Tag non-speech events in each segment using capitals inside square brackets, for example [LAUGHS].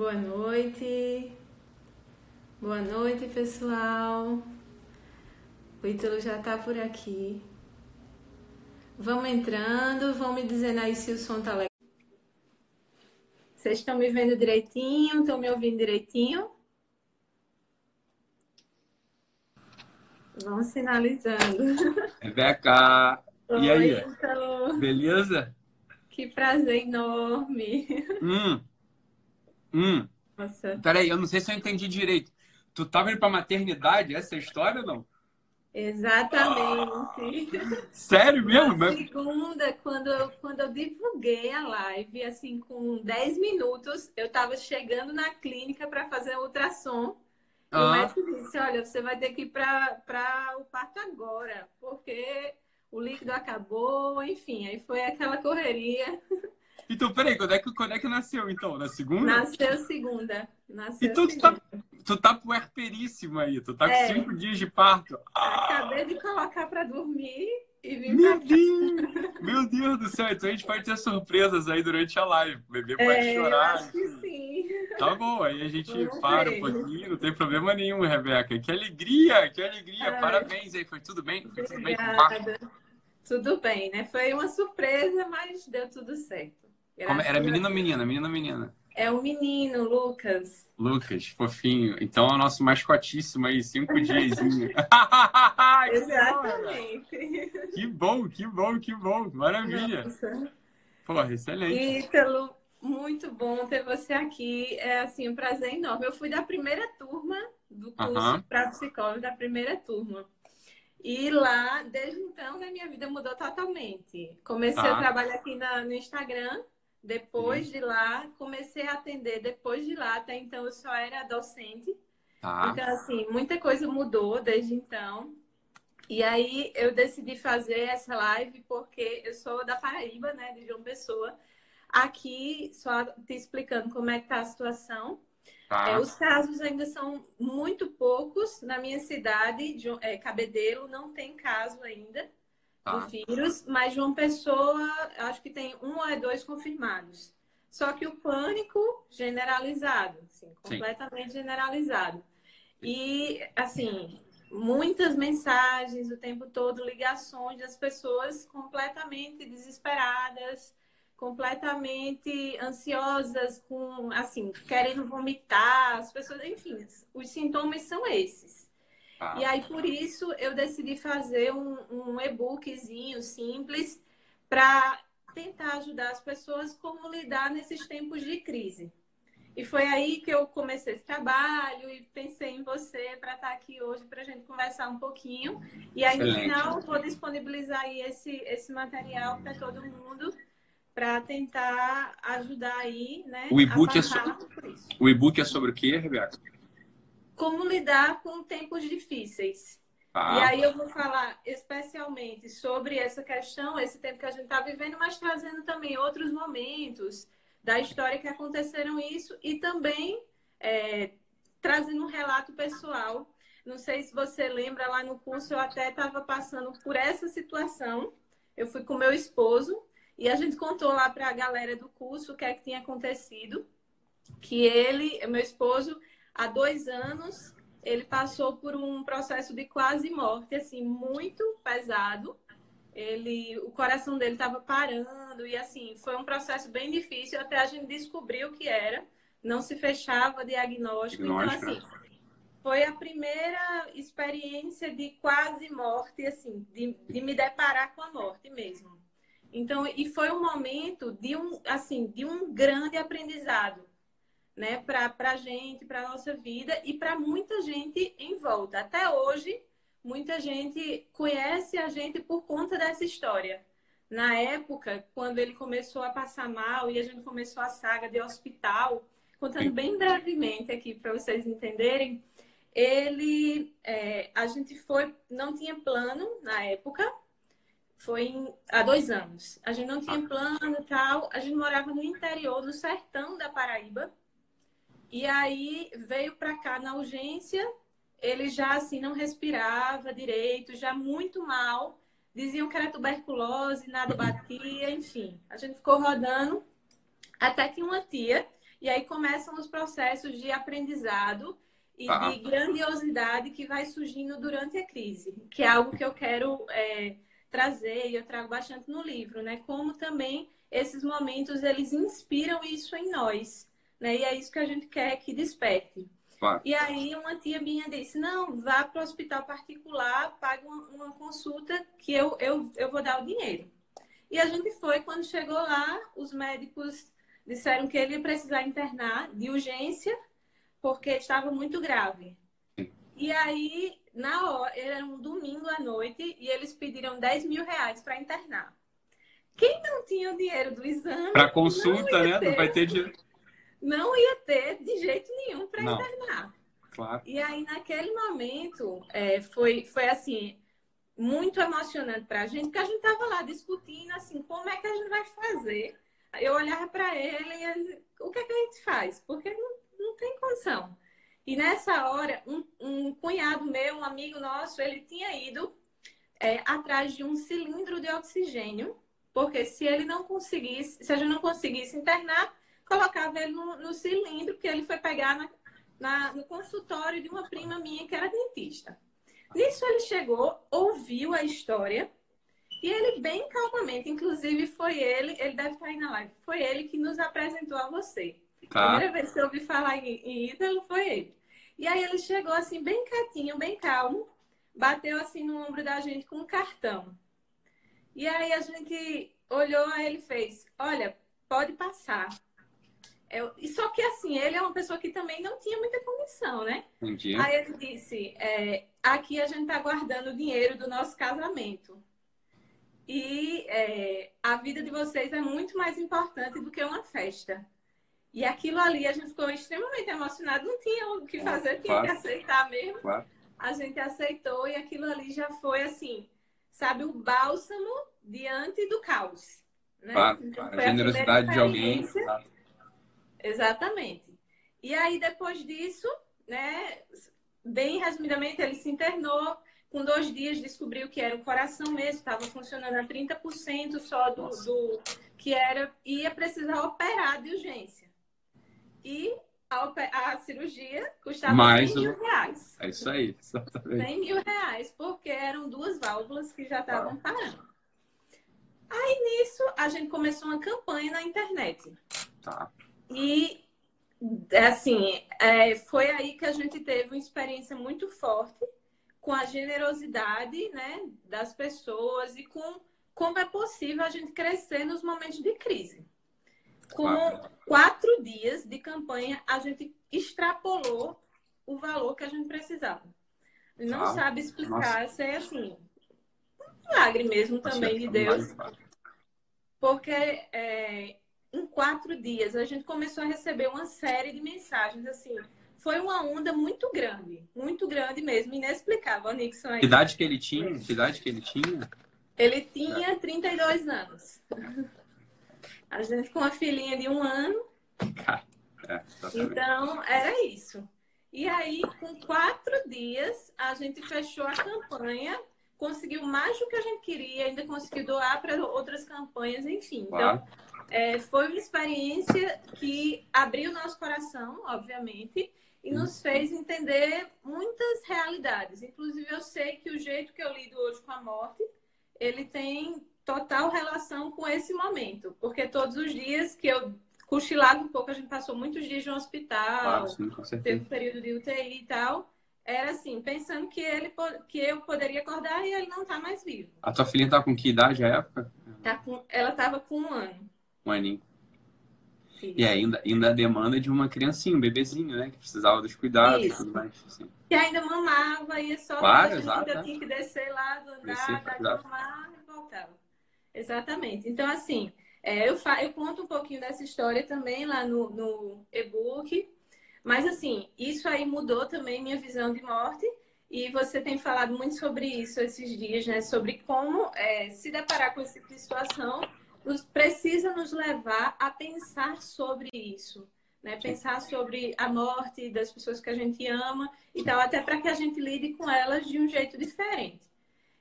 Boa noite. Boa noite, pessoal. O Ítalo já tá por aqui. Vamos entrando, vão me dizendo aí se o som tá legal. Vocês estão me vendo direitinho? Estão me ouvindo direitinho? Vão sinalizando. Rebeca! Oi, E aí? Ítalo. Beleza? Que prazer enorme. Hum. Hum. Nossa, Peraí, eu não sei se eu entendi direito. Tu tava indo pra maternidade, essa é história ou não? exatamente. Sério mesmo? Na Mas- segunda, quando eu, quando eu divulguei a live, assim, com 10 minutos, eu estava chegando na clínica para fazer ultrassom. E o Ah, médico disse: Olha, você vai ter que ir para o parto agora, porque o líquido acabou, enfim. Aí foi aquela correria. [LAUGHS] então, peraí, quando é, que, quando é que nasceu, então? Na segunda? Nasceu segunda. Nasceu Então tu tá, segunda. tu tá puerperíssima aí, tu tá com É. cinco dias de parto. Ah, Acabei de colocar para dormir e vim meu pra. Deus! Meu Deus do céu, então a gente pode ter surpresas aí durante a live. O bebê pode É, eu chorar. acho que sim. Tá bom, aí a gente Vamos para ver. um pouquinho, não tem problema nenhum, Rebeca. Que alegria, que alegria. Ai. Parabéns aí, foi tudo bem? Foi tudo bem com o parto? Tudo bem, né? Foi uma surpresa, mas deu tudo certo. Como- Era menino ou menina? Menino ou menina? É o menino, Lucas. Lucas, fofinho. Então é o nosso mascotíssimo aí, cinco [LAUGHS] diazinho. [LAUGHS] Rebeca. Exatamente. que bom, que bom, que bom. Maravilha. Nossa. Porra, excelente. Ítalo, muito bom ter você aqui. É assim, um prazer enorme. Eu fui da primeira turma do curso Aham. para psicólogo, da primeira turma. E lá, desde então, né, minha vida mudou totalmente. Comecei Tá. a trabalhar aqui na- no Instagram. Depois de lá, comecei a atender. Depois de lá, até então, eu só era docente. Tá. Então, assim, muita coisa mudou desde então. E aí eu decidi fazer essa live porque eu sou da Paraíba, né, de João Pessoa. Aqui, só te explicando como é que tá a situação. É, Tá. os casos ainda são muito poucos. Na minha cidade, Jo- é, Cabedelo, não tem caso ainda. Do vírus, mas João Pessoa, acho que tem um ou dois confirmados. Só que o pânico generalizado, assim, completamente generalizado. E, assim, muitas mensagens o tempo todo, ligações das pessoas completamente desesperadas, completamente ansiosas, com, assim, querendo vomitar, as pessoas, enfim, os sintomas são esses. Tá. E aí, por isso, eu decidi fazer um, um e-bookzinho simples para tentar ajudar as pessoas como lidar nesses tempos de crise. E foi aí que eu comecei esse trabalho e pensei em você para estar aqui hoje para a gente conversar um pouquinho. E aí, no Excelente. final, eu vou disponibilizar aí esse, esse material para todo mundo para tentar ajudar aí, né? O e-book é só- passar por isso O e-book é sobre o quê, Rebeca? Como lidar com tempos difíceis. Tá. E aí eu vou falar especialmente sobre essa questão, esse tempo que a gente está vivendo, mas trazendo também outros momentos da história que aconteceram isso e também é, trazendo um relato pessoal. Não sei se você lembra lá no curso, eu até estava passando por essa situação. Eu fui com meu esposo e a gente contou lá para a galera do curso o que é que tinha acontecido. Que ele, meu esposo, há dois anos, ele passou por um processo de quase morte, assim, muito pesado. Ele, o coração dele estava parando e assim, foi um processo bem difícil até a gente descobrir o que era. Não se fechava diagnóstico. Diagnóstico, Então, assim, foi a primeira experiência de quase morte, assim, de, de me deparar com a morte mesmo. Então, e foi um momento de um, assim, de um grande aprendizado né, para a gente, para a nossa vida e para muita gente em volta. Até hoje, muita gente conhece a gente por conta dessa história. Na época, quando ele começou a passar mal e a gente começou a saga de hospital, contando bem brevemente aqui para vocês entenderem, ele, é, a gente foi, não tinha plano na época, foi em- há dois anos. A gente não tinha plano e tal, a gente morava no interior, no sertão da Paraíba. E aí veio para cá na urgência, ele já assim não respirava direito, já muito mal. Diziam que era tuberculose, nada batia, enfim. A gente ficou rodando até que uma tia E aí começam os processos de aprendizado e ah. de grandiosidade que vai surgindo durante a crise, que é algo que eu quero é, trazer e eu trago bastante no livro, né? Como também esses momentos eles inspiram isso em nós, né? E é isso que a gente quer que desperte. Claro. E aí uma tia minha disse, não, vá para o hospital particular, pague uma, uma, consulta que eu, eu, eu vou dar o dinheiro. E a gente foi, quando chegou lá, os médicos disseram que ele ia precisar internar de urgência, porque estava muito grave. E aí, na hora, era um domingo à noite, e eles pediram 10 mil reais para internar. Quem não tinha o dinheiro do exame. Para consulta, né? Ter... Não vai ter dinheiro não ia ter de jeito nenhum para internar. Claro. E aí, naquele momento, é, foi, foi assim, muito emocionante para a gente, porque a gente estava lá discutindo, assim, como é que a gente vai fazer. Eu olhava para ele e dizia, o que é que a gente faz? Porque não, não tem condição. E nessa hora, um, um cunhado meu, um amigo nosso, ele tinha ido é, atrás de um cilindro de oxigênio, porque se ele não conseguisse, se a gente não conseguisse internar, colocava ele no, no cilindro que ele foi pegar na, na, no consultório de uma prima minha que era dentista. Nisso ele chegou, ouviu a história e ele bem calmamente, inclusive foi ele, ele deve estar aí na live, foi ele que nos apresentou a você. Tá. A primeira vez que eu ouvi falar em, em Ítalo foi ele. E aí ele chegou assim, bem quietinho, bem calmo, bateu assim no ombro da gente com um cartão. E aí a gente olhou, aí ele fez, olha, pode passar. Eu, e só que assim, ele é uma pessoa que também não tinha muita condição, né? Entendi. Aí ele disse: é, aqui a gente tá guardando o dinheiro do nosso casamento. E é, a vida de vocês é muito mais importante do que uma festa. E aquilo ali a gente ficou extremamente emocionado, não tinha o que fazer, tinha claro. que aceitar mesmo. Claro. A gente aceitou e aquilo ali já foi assim, sabe, o bálsamo diante do caos. Né? Claro, então, a generosidade de alguém. Exatamente. E aí, depois disso, né, bem resumidamente, ele se internou. Com dois dias descobriu que era o coração mesmo, estava funcionando a 30% só do, do que era, ia precisar operar de urgência. E a, a cirurgia custava Mais 100 mil reais. É isso aí, exatamente. 100 mil reais, porque eram duas válvulas que já estavam ah. parando. Aí nisso, a gente começou uma campanha na internet. Tá. E, assim, é, foi aí que a gente teve uma experiência muito forte com a generosidade né, das pessoas e com como é possível a gente crescer nos momentos de crise. Com quatro dias de campanha, a gente extrapolou o valor que a gente precisava. Não ah, sabe explicar, se é assim, um milagre mesmo também de Deus. Porque é, em quatro dias, a gente começou a receber uma série de mensagens assim. Foi uma onda muito grande, muito grande mesmo, inexplicável, Nixon. Aí. Que idade que ele tinha? Que idade que ele tinha? Ele tinha 32 anos. A gente com uma filhinha de um ano. É, então, era isso. E aí, com quatro dias, a gente fechou a campanha, conseguiu mais do que a gente queria, ainda conseguiu doar para outras campanhas, enfim. Então, é, foi uma experiência que abriu nosso coração, obviamente, e nos fez entender muitas realidades. Inclusive, eu sei que o jeito que eu lido hoje com a morte, ele tem total relação com esse momento, porque todos os dias que eu cochilava um pouco, a gente passou muitos dias no hospital, sim, teve um período de UTI e tal. Era assim, pensando que ele que eu poderia acordar e ele não tá mais vivo. A tua filha tá com que idade à época? Tá com, ela tava com um ano um aninho. E ainda, ainda a demanda de uma criancinha, um bebezinho, né? Que precisava dos cuidados e tudo mais. Assim. Que ainda mamava, ia só claro, ainda é. tinha que descer lá do andar, dar mamar e voltava. Exatamente. Então, assim, é, eu, fa eu conto um pouquinho dessa história também lá no, no e-book. Mas, assim, isso aí mudou também minha visão de morte. E você tem falado muito sobre isso esses dias, né? Sobre como é, se deparar com esse tipo de situação nos, precisa nos levar a pensar sobre isso. Né? Pensar sobre a morte das pessoas que a gente ama e tal, até para que a gente lide com elas de um jeito diferente.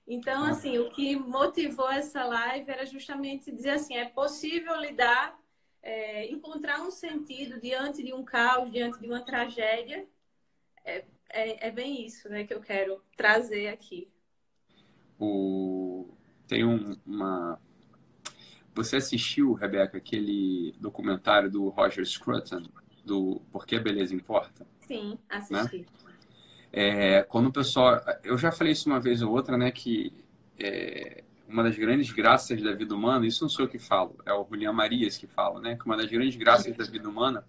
Então, assim, o que motivou essa live era justamente dizer assim, é possível lidar é, encontrar um sentido diante de um caos, diante de uma tragédia. É, é, é bem isso né, que eu quero trazer aqui. O... Tem um, uma. Você assistiu, Rebeca, aquele documentário do Roger Scruton, do Por que a Beleza Importa? Sim, assisti. Né? É, quando o pessoal. Eu já falei isso uma vez ou outra, né? Que é, uma das grandes graças da vida humana, isso não sou eu que falo, é o Julian Marias que fala, né? Que uma das grandes graças da vida humana,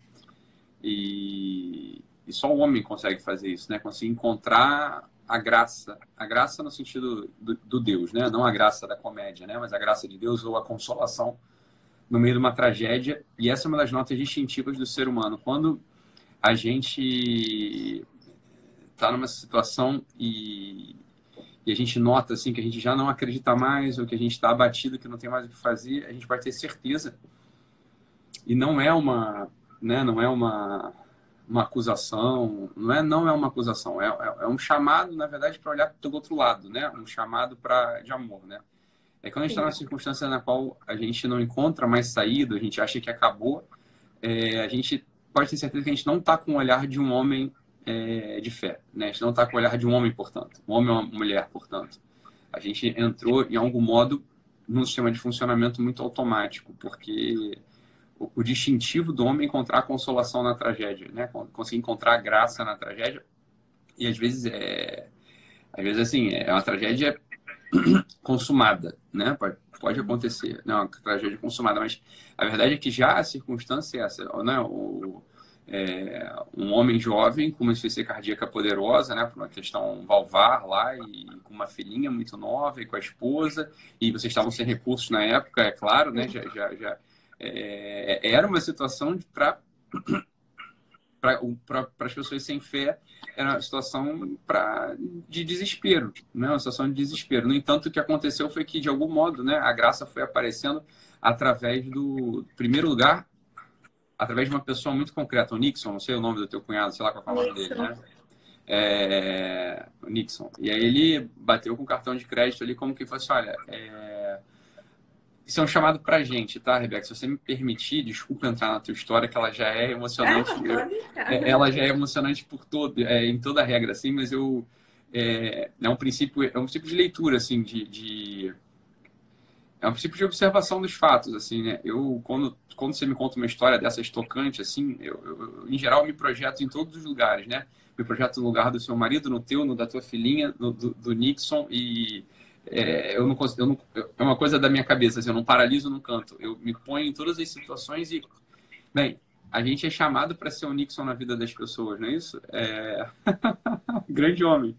e, e só o homem consegue fazer isso, né? Conseguir encontrar a graça, a graça no sentido do, do, Deus, né? Não a graça da comédia, né? Mas a graça de Deus ou a consolação no meio de uma tragédia. E essa é uma das notas distintivas do ser humano. Quando a gente está numa situação e e a gente nota assim que a gente já não acredita mais ou que a gente está abatido, que não tem mais o que fazer, a gente vai ter certeza. E não é uma, né, não é uma uma acusação, não é não é uma acusação, é, é, é um chamado, na verdade, para olhar pelo outro lado, né? Um chamado para de amor, né? É quando a gente está numa circunstância na qual a gente não encontra mais saída, a gente acha que acabou, é, a gente pode ter certeza que a gente não está com o olhar de um homem é, de fé. Né? A gente não está com o olhar de um homem, portanto. Um homem ou uma mulher, portanto. A gente entrou, em algum modo, num sistema de funcionamento muito automático, porque o, distintivo do homem encontrar consolação na tragédia, né? conseguir encontrar graça na tragédia. E às vezes é. Às vezes, assim, é uma tragédia [CLEARS THROAT] consumada, né? Pode, pode acontecer, não, é uma tragédia consumada, mas a verdade é que já a circunstância é essa, né? O, é, um homem jovem com uma insuficiência cardíaca poderosa, né, por uma questão valvar lá, e com uma filhinha muito nova, e com a esposa, e vocês estavam sem recursos na época, é claro, né, já, já, já é, era uma situação para para as pessoas sem fé, era uma situação pra, de desespero, né? uma situação de desespero. No entanto, o que aconteceu foi que, de algum modo, né, a graça foi aparecendo através do, em primeiro lugar, através de uma pessoa muito concreta, o Nixon, não sei o nome do teu cunhado, sei lá qual é o nome dele, né? É, o Nixon. E aí ele bateu com o cartão de crédito ali como que fosse, olha, é... isso é um chamado pra gente, tá, Rebeca? Se você me permitir, desculpa entrar na tua história, que ela já é emocionante. É, ela já é emocionante por todo, é, em toda a regra, assim, mas eu... É, é um princípio, é um princípio de leitura, assim, de, de é um princípio de observação dos fatos, assim, né? Eu, quando, quando você me conta uma história dessa estocante, assim, eu, eu, em geral me projeto em todos os lugares, né? Me projeto no lugar do seu marido, no teu, no da tua filhinha, no, do, do Nixon e é, eu não eu não, é uma coisa da minha cabeça, assim, eu não paraliso no canto. Eu me ponho em todas as situações e, bem, a gente é chamado para ser o Nixon na vida das pessoas, não é isso? É... [LAUGHS] grande homem.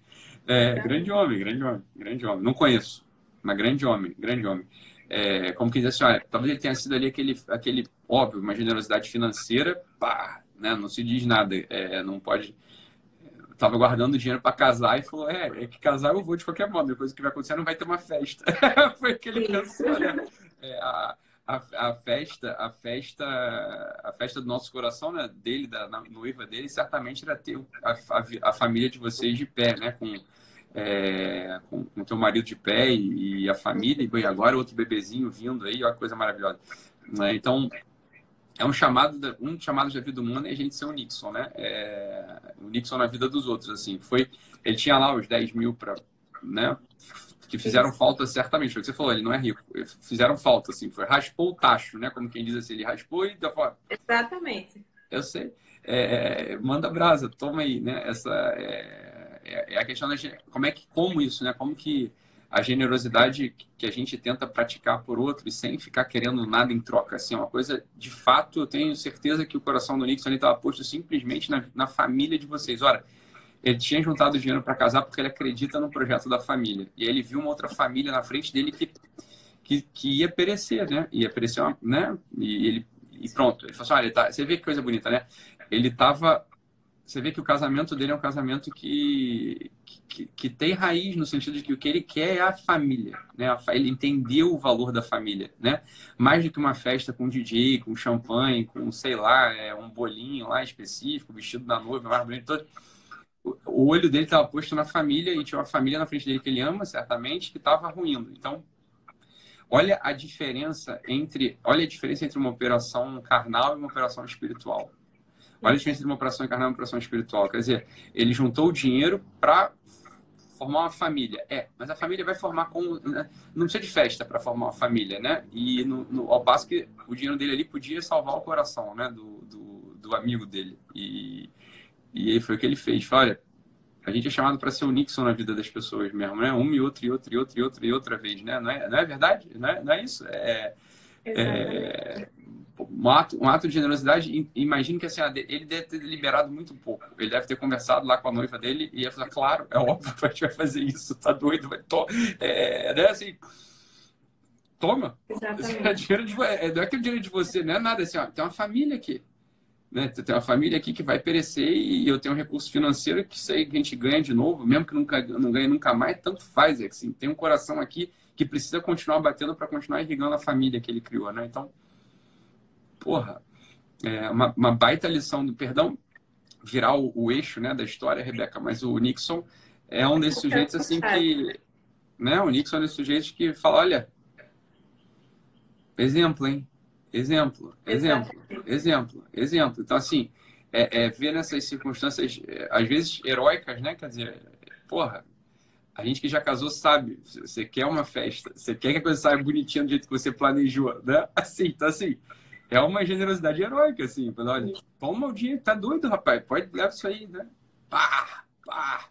É, grande homem, grande homem, grande homem. Não conheço, mas grande homem, grande homem é, como que diz assim, olha, talvez ele tenha sido ali aquele, aquele óbvio, uma generosidade financeira, pá, né, não se diz nada, é, não pode. Estava guardando dinheiro para casar e falou: é, é que casar eu vou de qualquer modo, depois o que vai acontecer não vai ter uma festa. [LAUGHS] Foi o que ele pensou, né? É, a, a, a, festa, a festa, a festa do nosso coração, né, dele, da noiva dele, certamente era ter a, a, a família de vocês de pé, né, com é, com o teu marido de pé e, e, a família, e agora outro bebezinho vindo aí, que coisa maravilhosa. Né? Então, é um chamado, da, um chamado da vida humana é a gente ser o Nixon, né? É, o Nixon na vida dos outros, assim. Foi, ele tinha lá os 10 mil para, né? Que fizeram falta certamente, foi o que você falou, ele não é rico. Fizeram falta, assim, foi raspou o tacho, né? Como quem diz assim, ele raspou e deu fora. Exatamente. Eu sei. É, manda brasa, toma aí, né? Essa, é, é, é, a questão da como é que como isso, né? Como que a generosidade que a gente tenta praticar por outro e sem ficar querendo nada em troca, assim, é uma coisa de fato, eu tenho certeza que o coração do Nixon estava posto simplesmente na, na família de vocês. Ora, ele tinha juntado dinheiro para casar porque ele acredita no projeto da família. E aí ele viu uma outra família na frente dele que, que, que ia perecer, né? Ia perecer, uma, né? E ele e pronto. Ele falou assim, olha, tá, você vê que coisa bonita, né? Ele estava você vê que o casamento dele é um casamento que, que, que, tem raiz no sentido de que o que ele quer é a família, né? Ele entendeu o valor da família, né? Mais do que uma festa com DJ, com champanhe, com, sei lá, é, um bolinho lá específico, vestido da noiva, mais bonito, todo. O olho dele estava posto na família e tinha uma família na frente dele que ele ama, certamente, que estava ruindo. Então, olha a diferença entre, olha a diferença entre uma operação carnal e uma operação espiritual. Olha a diferença entre uma operação carnal e uma operação espiritual. Quer dizer, ele juntou o dinheiro para formar uma família. É, mas a família vai formar com. Né? Não precisa de festa para formar uma família, né? E no, no, ao passo que o dinheiro dele ali podia salvar o coração, né? Do, do, do amigo dele. E, e aí foi o que ele fez. Olha, a gente é chamado para ser o Nixon na vida das pessoas mesmo, né? Uma e outra, e outra, e outra, e outra, e outra vez, né? Não é, não é verdade? Não é, não é isso? É, é, um, ato, um ato de generosidade, imagino que assim, ele deve ter liberado muito pouco. Ele deve ter conversado lá com a noiva dele e ia falar, claro, é óbvio que a gente vai fazer isso, tá doido? Vai to é, né? assim, toma. Exatamente. É dinheiro de, é, não é que é dinheiro de você, não é nada assim, ó, tem uma família aqui. Né? Tem uma família aqui que vai perecer e eu tenho um recurso financeiro que sei que a gente ganha de novo, mesmo que nunca, não ganhe nunca mais, tanto faz. É assim, tem um coração aqui que precisa continuar batendo para continuar irrigando a família que ele criou. Né? Então, porra, é uma, uma baita lição do perdão virar o, o, eixo né, da história, Rebeca, mas o Nixon é um desses sujeitos assim que. Né, o Nixon é um desses sujeitos que fala: olha, exemplo, hein? Exemplo, exemplo, exemplo, exemplo. Então, assim, é, é ver nessas circunstâncias, é, às vezes, heróicas, né? Quer dizer, porra, a gente que já casou sabe, você quer uma festa, você quer que a coisa saia bonitinha do jeito que você planejou, né? [LAUGHS] Assim, então, assim, é uma generosidade heróica, assim. Olha, toma o dinheiro, tá doido, rapaz, pode levar isso aí, né? Pá, pá,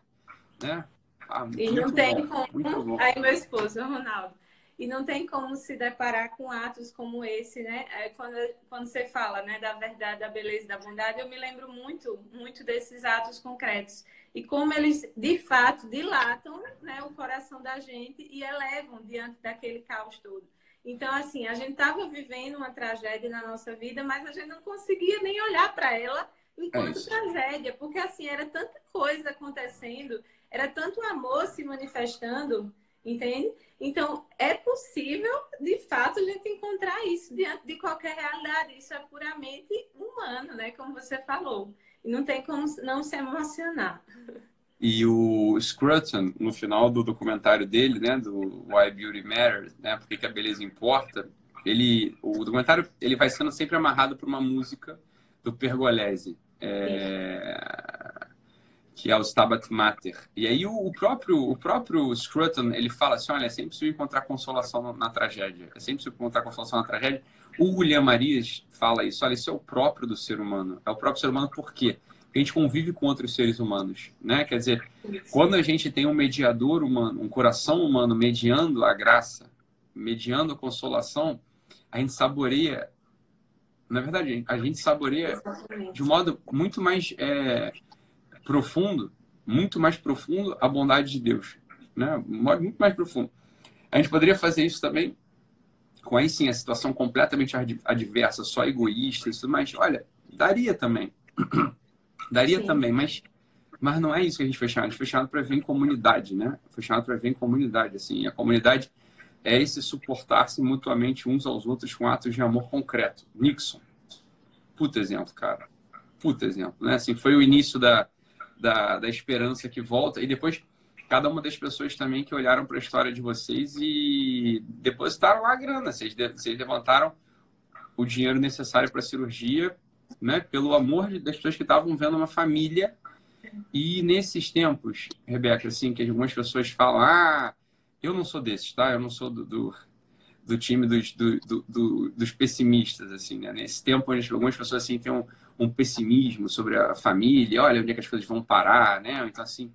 né? Ah, e não tem bom, como. Aí, meu esposo, Ronaldo e não tem como se deparar com atos como esse, né? É, quando, quando você fala né, da verdade, da beleza, da bondade, eu me lembro muito, muito desses atos concretos. E como eles, de fato, dilatam né, o coração da gente e elevam diante daquele caos todo. Então, assim, a gente estava vivendo uma tragédia na nossa vida, mas a gente não conseguia nem olhar para ela enquanto é tragédia, porque, assim, era tanta coisa acontecendo, era tanto amor se manifestando, entende? Então, é possível, de fato, a gente encontrar isso diante de qualquer realidade. Isso é puramente humano, né? Como você falou. E não tem como não se emocionar. E o Scruton, no final do documentário dele, né, do Why Beauty Matters, né, Por que a beleza importa, ele, o documentário ele vai sendo sempre amarrado por uma música do Pergolesi. É, que é o Stabat Mater. E aí o, o, próprio o próprio Scruton, ele fala assim, olha, é sempre preciso encontrar consolação na, na tragédia. É sempre preciso encontrar consolação na tragédia. O William Marias fala isso, olha, isso é o próprio do ser humano. É o próprio ser humano por quê? Porque a gente convive com outros seres humanos, né? Quer dizer, quando a gente tem um mediador humano, um coração humano mediando a graça, mediando a consolação, a gente saboreia na verdade, a gente saboreia de um modo muito mais é, profundo, muito mais profundo, a bondade de Deus. Né? Muito mais profundo. A gente poderia fazer isso também com aí sim a situação completamente adversa, só egoísta e tudo mais. Olha, daria também. Daria sim. também, mas, mas não é isso que a gente foi chamado. A gente foi chamado para ver em comunidade, né? Foi chamado para ver em comunidade. Assim, a comunidade é esse suportar-se mutuamente uns aos outros com atos de amor concreto. Nixon. Puta exemplo, cara. Puta exemplo, né? Assim, foi o início da, da, da esperança que volta. E depois, cada uma das pessoas também que olharam para a história de vocês e depositaram lá a grana. Vocês, vocês levantaram o dinheiro necessário para a cirurgia, né? Pelo amor das pessoas que estavam vendo uma família. E nesses tempos, Rebeca, assim, que algumas pessoas falam, ah, eu não sou desses, tá? Eu não sou do, do, do time dos, do, do, dos pessimistas, assim, né? Nesse tempo, algumas pessoas, assim, têm um, um pessimismo sobre a família, olha onde é que as coisas vão parar, né? Então, assim,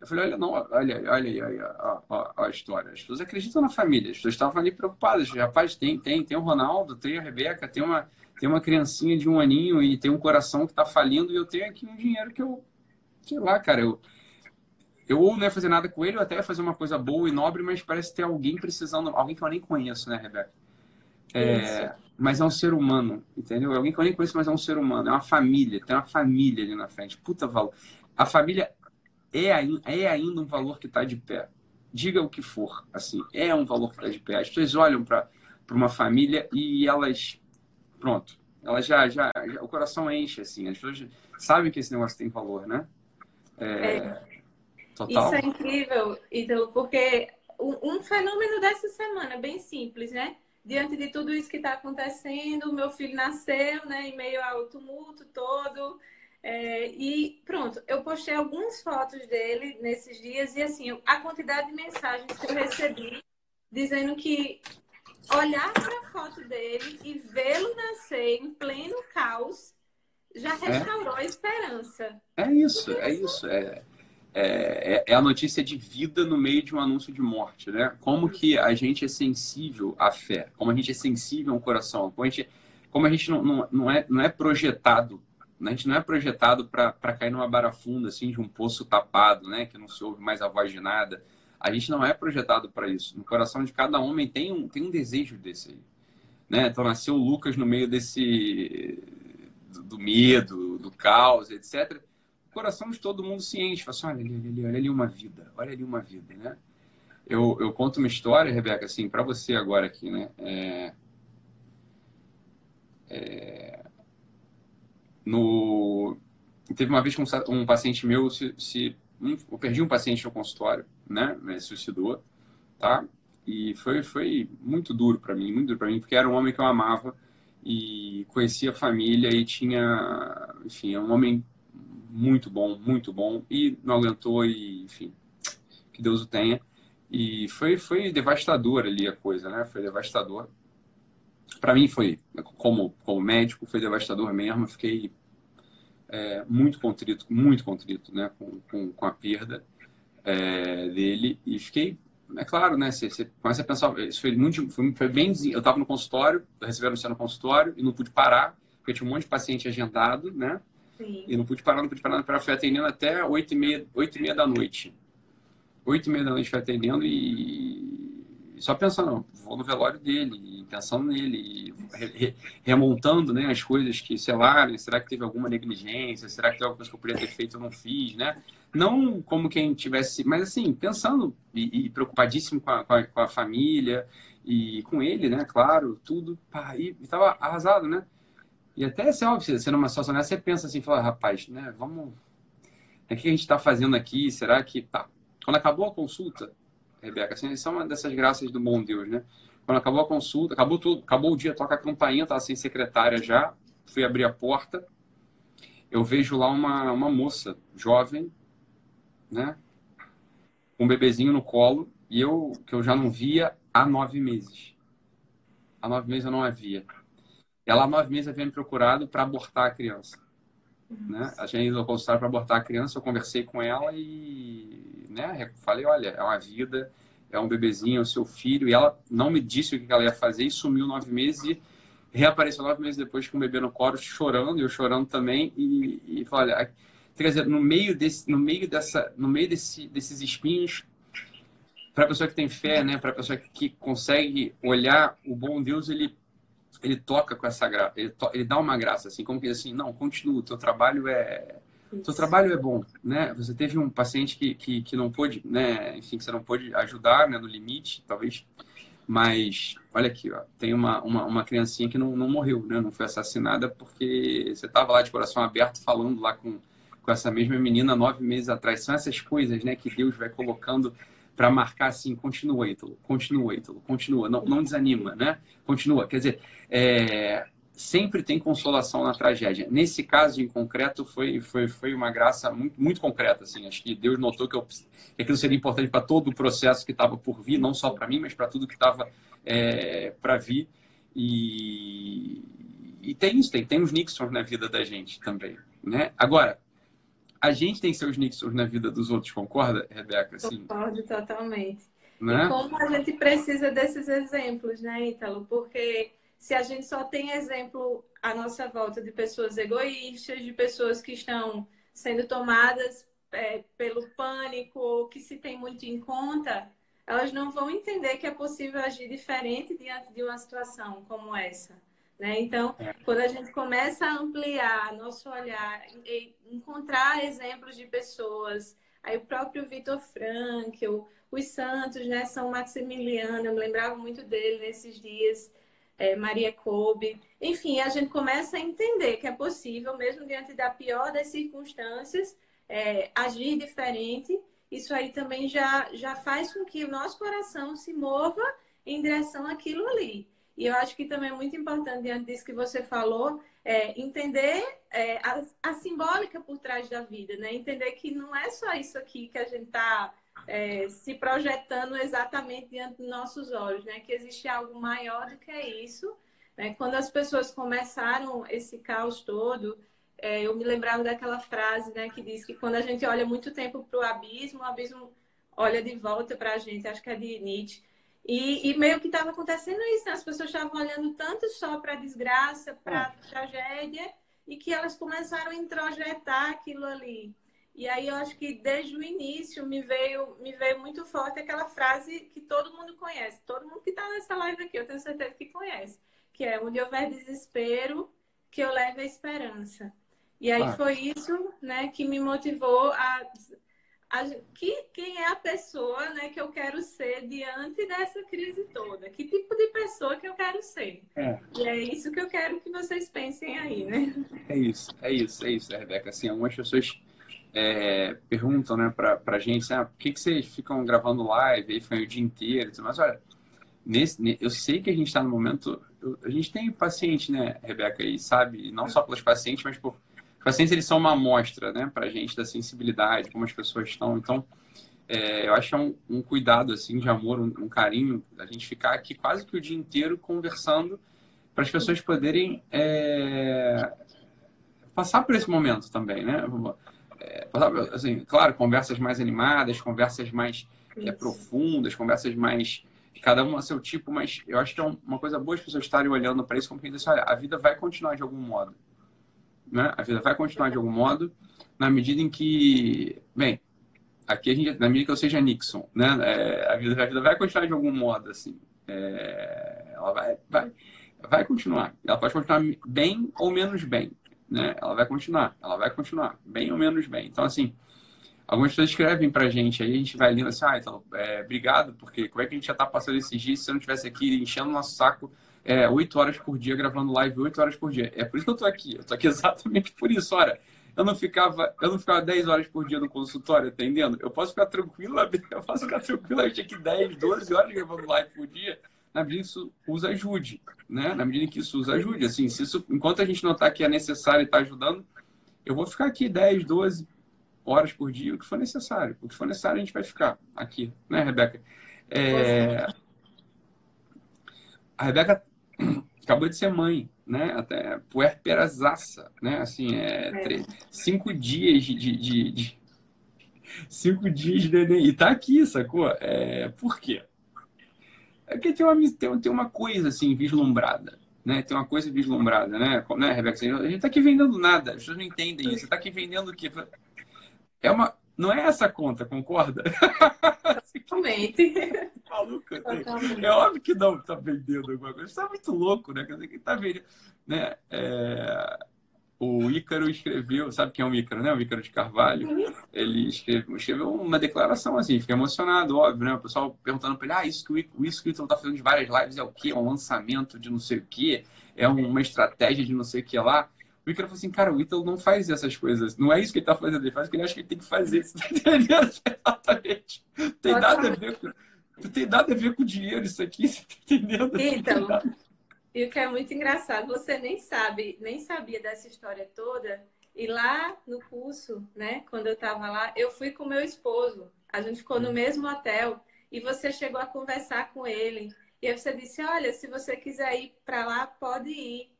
eu falei, olha, não, olha, olha aí a, história. As pessoas acreditam na família, as pessoas estavam ali preocupadas. Rapaz, tem, tem, tem o Ronaldo, tem a Rebeca, tem uma, tem uma criancinha de um aninho e tem um coração que está falindo e eu tenho aqui um dinheiro que eu, sei lá, cara, eu, eu ou não ia fazer nada com ele, ou até ia fazer uma coisa boa e nobre, mas parece ter alguém precisando, alguém que eu nem conheço, né, Rebeca? É, mas é um ser humano, entendeu? É alguém que eu nem conheço, mas é um ser humano. É uma família, tem uma família ali na frente. Puta valor. A família é, é ainda um valor que está de pé. Diga o que for, assim, é um valor que está de pé. As pessoas olham para uma família e elas, pronto, elas já, já, já, o coração enche, assim. As pessoas sabem que esse negócio tem valor, né? É, é. Total. Isso é incrível, Ítalo, porque um fenômeno dessa semana, bem simples, né? Diante de tudo isso que está acontecendo, meu filho nasceu, né, em meio ao tumulto todo. É, e pronto, eu postei algumas fotos dele nesses dias e assim, a quantidade de mensagens que eu recebi dizendo que olhar para a foto dele e vê-lo nascer em pleno caos já é. restaurou é. a esperança. É isso, é isso. É, é, é, a notícia de vida no meio de um anúncio de morte, né? Como que a gente é sensível à fé, como a gente é sensível ao coração, como a gente, como a gente não, não, não, é, não é projetado a gente não é projetado para cair numa barafunda, assim, de um poço tapado, né? Que não se ouve mais a voz de nada. A gente não é projetado para isso. No coração de cada homem tem um, tem um desejo desse aí. Né? Então, nasceu o Lucas no meio desse... Do, do medo, do caos, etc. O coração de todo mundo se enche. Fala assim, olha ali, olha ali, olha ali uma vida. Olha ali uma vida, né? Eu, eu conto uma história, Rebeca, assim, para você agora aqui, né? É... É no teve uma vez que um, um paciente meu se, se um, eu perdi um paciente no consultório, né? Ele suicidou, tá? E foi foi muito duro para mim, muito duro para mim, porque era um homem que eu amava e conhecia a família e tinha, enfim, é um homem muito bom, muito bom e não aguentou e, enfim, que Deus o tenha. E foi foi devastador ali a coisa, né? Foi devastador. Para mim foi, como como médico, foi devastador mesmo. fiquei é, muito contrito, muito contrito, né, com, com, com a perda é, dele e fiquei, é claro, né, você, você começa a pensar, isso foi muito, foi, foi bem, eu estava no consultório, receberam você no consultório e não pude parar, porque tinha um monte de paciente agendado, né, Sim. e não pude parar, não pude parar, para fui atendendo até oito e meia, oito e meia da noite, oito e meia da noite fui atendendo e só pensando, vou no velório dele, pensando nele, re, remontando né, as coisas que, né, será que teve alguma negligência? Será que teve alguma coisa que eu podia ter feito e eu não fiz, né? Não como quem tivesse, mas assim, pensando e, e preocupadíssimo com a, com a, com, a, família e com ele, né? Claro, tudo. Pá, e estava arrasado, né? E até, assim, óbvio, você numa situação dessa, você pensa assim, fala, rapaz, né, vamos... O que a gente está fazendo aqui? Será que... Tá. Quando acabou a consulta, Rebeca. Assim, isso é uma dessas graças do bom Deus, né? Quando acabou a consulta, acabou tudo, acabou o dia, toca a campainha, tava sem secretária já, fui abrir a porta, eu vejo lá uma, uma moça jovem, né? Com um bebezinho no colo, e eu, que eu já não via há nove meses. Há nove meses eu não a via. Ela há nove meses havia me procurado para abortar a criança. Né? A gente ao consultório para abortar a criança, eu conversei com ela e né, falei, olha, é uma vida, é um bebezinho, é o seu filho, e ela não me disse o que ela ia fazer e sumiu nove meses e reapareceu nove meses depois com o bebê no colo, chorando, eu chorando também, e, e falei, olha, quer dizer, no meio desse, no meio dessa, no meio desse, desses espinhos, para pessoa que tem fé, né, para pessoa que consegue olhar o bom Deus, ele ele toca com essa graça, ele, ele, dá uma graça, assim, como que assim, não, continua, o teu trabalho é. O teu trabalho é bom, né? Você teve um paciente que, que, que não pôde, né? Enfim, que você não pôde ajudar, né? No limite, talvez. Mas, olha aqui, ó, tem uma, uma, uma criancinha que não, não morreu, né? Não foi assassinada porque você estava lá de coração aberto falando lá com, com essa mesma menina nove meses atrás. São essas coisas, né? Que Deus vai colocando para marcar assim, continua, Ítalo, continua, Ítalo, continua, não, não desanima, né? Continua. Quer dizer, é, sempre tem consolação na tragédia. Nesse caso em concreto, foi, foi, foi uma graça muito, muito concreta. Assim. Acho que Deus notou que, eu, que aquilo seria importante para todo o processo que estava por vir, não só para mim, mas para tudo que estava é, para vir. E, e tem isso, tem, tem os Nixons na vida da gente também. Né? Agora, a gente tem seus Nixons na vida dos outros, concorda, Rebeca? Assim, Concordo totalmente. Né? E como a gente precisa desses exemplos, né, Ítalo? Porque se a gente só tem exemplo à nossa volta de pessoas egoístas, de pessoas que estão sendo tomadas é, pelo pânico ou que se tem muito em conta, elas não vão entender que é possível agir diferente diante de uma situação como essa. Né? Então, é. quando a gente começa a ampliar nosso olhar, encontrar exemplos de pessoas, aí o próprio Vitor Frankl, os santos, né, São Maximiliano, eu me lembrava muito dele nesses dias, é, Maria Kolbe, enfim, a gente começa a entender que é possível, mesmo diante da pior das circunstâncias, é, agir diferente isso aí também já, já faz com que o nosso coração se mova em direção àquilo ali. E eu acho que também é muito importante, diante disso que você falou, é, entender é, a, a, simbólica por trás da vida, né? Entender que não é só isso aqui que a gente está é, se projetando exatamente diante dos nossos olhos, né? Que existe algo maior do que isso. Né? Quando as pessoas começaram esse caos todo, é, eu me lembrava daquela frase, né? Que diz que quando a gente olha muito tempo para o abismo, o abismo olha de volta para a gente. Acho que é de Nietzsche. E, e meio que estava acontecendo isso, né? as pessoas estavam olhando tanto só para a desgraça, para a é. tragédia, e que elas começaram a introjetar aquilo ali. E aí eu acho que desde o início me veio, me veio muito forte aquela frase que todo mundo conhece, todo mundo que está nessa live aqui, eu tenho certeza que conhece, que é onde houver desespero, que eu leve a esperança. E aí ah. foi isso, né, que me motivou a, que, quem é a pessoa né, que eu quero ser diante dessa crise toda? Que tipo de pessoa que eu quero ser? É. E é isso que eu quero que vocês pensem aí, né? É isso, é isso, é isso, Rebeca. Assim, algumas pessoas é, perguntam né, pra, pra gente, assim, ah, por que, que vocês ficam gravando live aí foi o dia inteiro? Mas olha, nesse, eu sei que a gente está no momento. a gente tem paciente, né, Rebeca, e sabe, não só pelos pacientes, mas por pacientes eles são uma amostra, né, para a gente da sensibilidade, como as pessoas estão. Então, é, eu acho que é um, um, cuidado assim de amor, um, um, carinho, a gente ficar aqui quase que o dia inteiro conversando para as pessoas poderem é, passar por esse momento também, né? É, assim, claro, conversas mais animadas, conversas mais é, profundas, conversas mais cada um a seu tipo, mas eu acho que é uma coisa boa as pessoas estarem olhando para isso como quem diz, olha, a vida vai continuar de algum modo né? A vida vai continuar de algum modo, na medida em que, bem, aqui a gente, na medida que eu seja Nixon, né? É, a, vida, a vida vai continuar de algum modo, assim. É, ela vai, vai, vai continuar. Ela pode continuar bem ou menos bem, né? Ela vai continuar, ela vai continuar, bem ou menos bem. Então, assim, algumas pessoas escrevem pra gente, aí a gente vai lendo assim, ah, então, é, obrigado, porque como é que a gente já tá passando esses dias se você não tivesse aqui enchendo o nosso saco é, 8 horas por dia, gravando live 8 horas por dia. É por isso que eu tô aqui. Eu tô aqui [LAUGHS] exatamente por isso. Olha, eu não ficava, eu não ficava 10 horas por dia no consultório atendendo. Eu posso ficar tranquilo, [LAUGHS] eu posso ficar tranquilo, eu tinha aqui 10, 12 horas gravando live por dia. Na medida que isso nos ajude, né? Na medida que isso nos ajude. Assim, se isso, enquanto a gente notar que é necessário e está ajudando, eu vou ficar aqui 10, 12 horas por dia, o que for necessário. O que for necessário, a gente vai ficar aqui, né, Rebeca? É... A Rebeca acabou de ser mãe, né? Até puerperazaça, né? Assim, é, é. Três, cinco dias de, de, de, cinco dias de neném. E tá aqui, sacou? É, por quê? É que tem uma, tem, tem uma coisa assim vislumbrada, né? Tem uma coisa vislumbrada, né? Como, né, Rebeca? A gente tá aqui vendendo nada, as pessoas não entendem isso. Você tá aqui vendendo o quê? É uma, não é essa conta, concorda? [LAUGHS] [LAUGHS] Totalmente. Maluca. É óbvio que não está vendendo alguma coisa. Isso é muito louco, né? Quer dizer, quem tá vendendo. Né? É... O Ícaro escreveu, sabe quem é o Ícaro, né? O Ícaro de Carvalho. Ele escreveu, escreveu, uma declaração assim, fiquei emocionado, óbvio, né? O pessoal perguntando para ele: ah, isso que o, isso que o Ítalo tá fazendo de várias lives é o quê? É um lançamento de não sei o quê? É uma estratégia de não sei o que lá. O Icaro falou assim, cara, o Ítalo não faz essas coisas. Não é isso que ele tá fazendo, ele faz o que ele acha que ele tem que fazer. [LAUGHS] Você tá entendendo? [LAUGHS] Exatamente. Tem nada a ver com. Não tem nada a ver com dinheiro isso aqui, você tá entendendo? Então, e o que é muito engraçado, você nem sabe, nem sabia dessa história toda. E lá no curso, né, quando eu estava lá, eu fui com meu esposo. A gente ficou no hum. mesmo hotel e você chegou a conversar com ele. E aí você disse: Olha, se você quiser ir para lá, pode ir.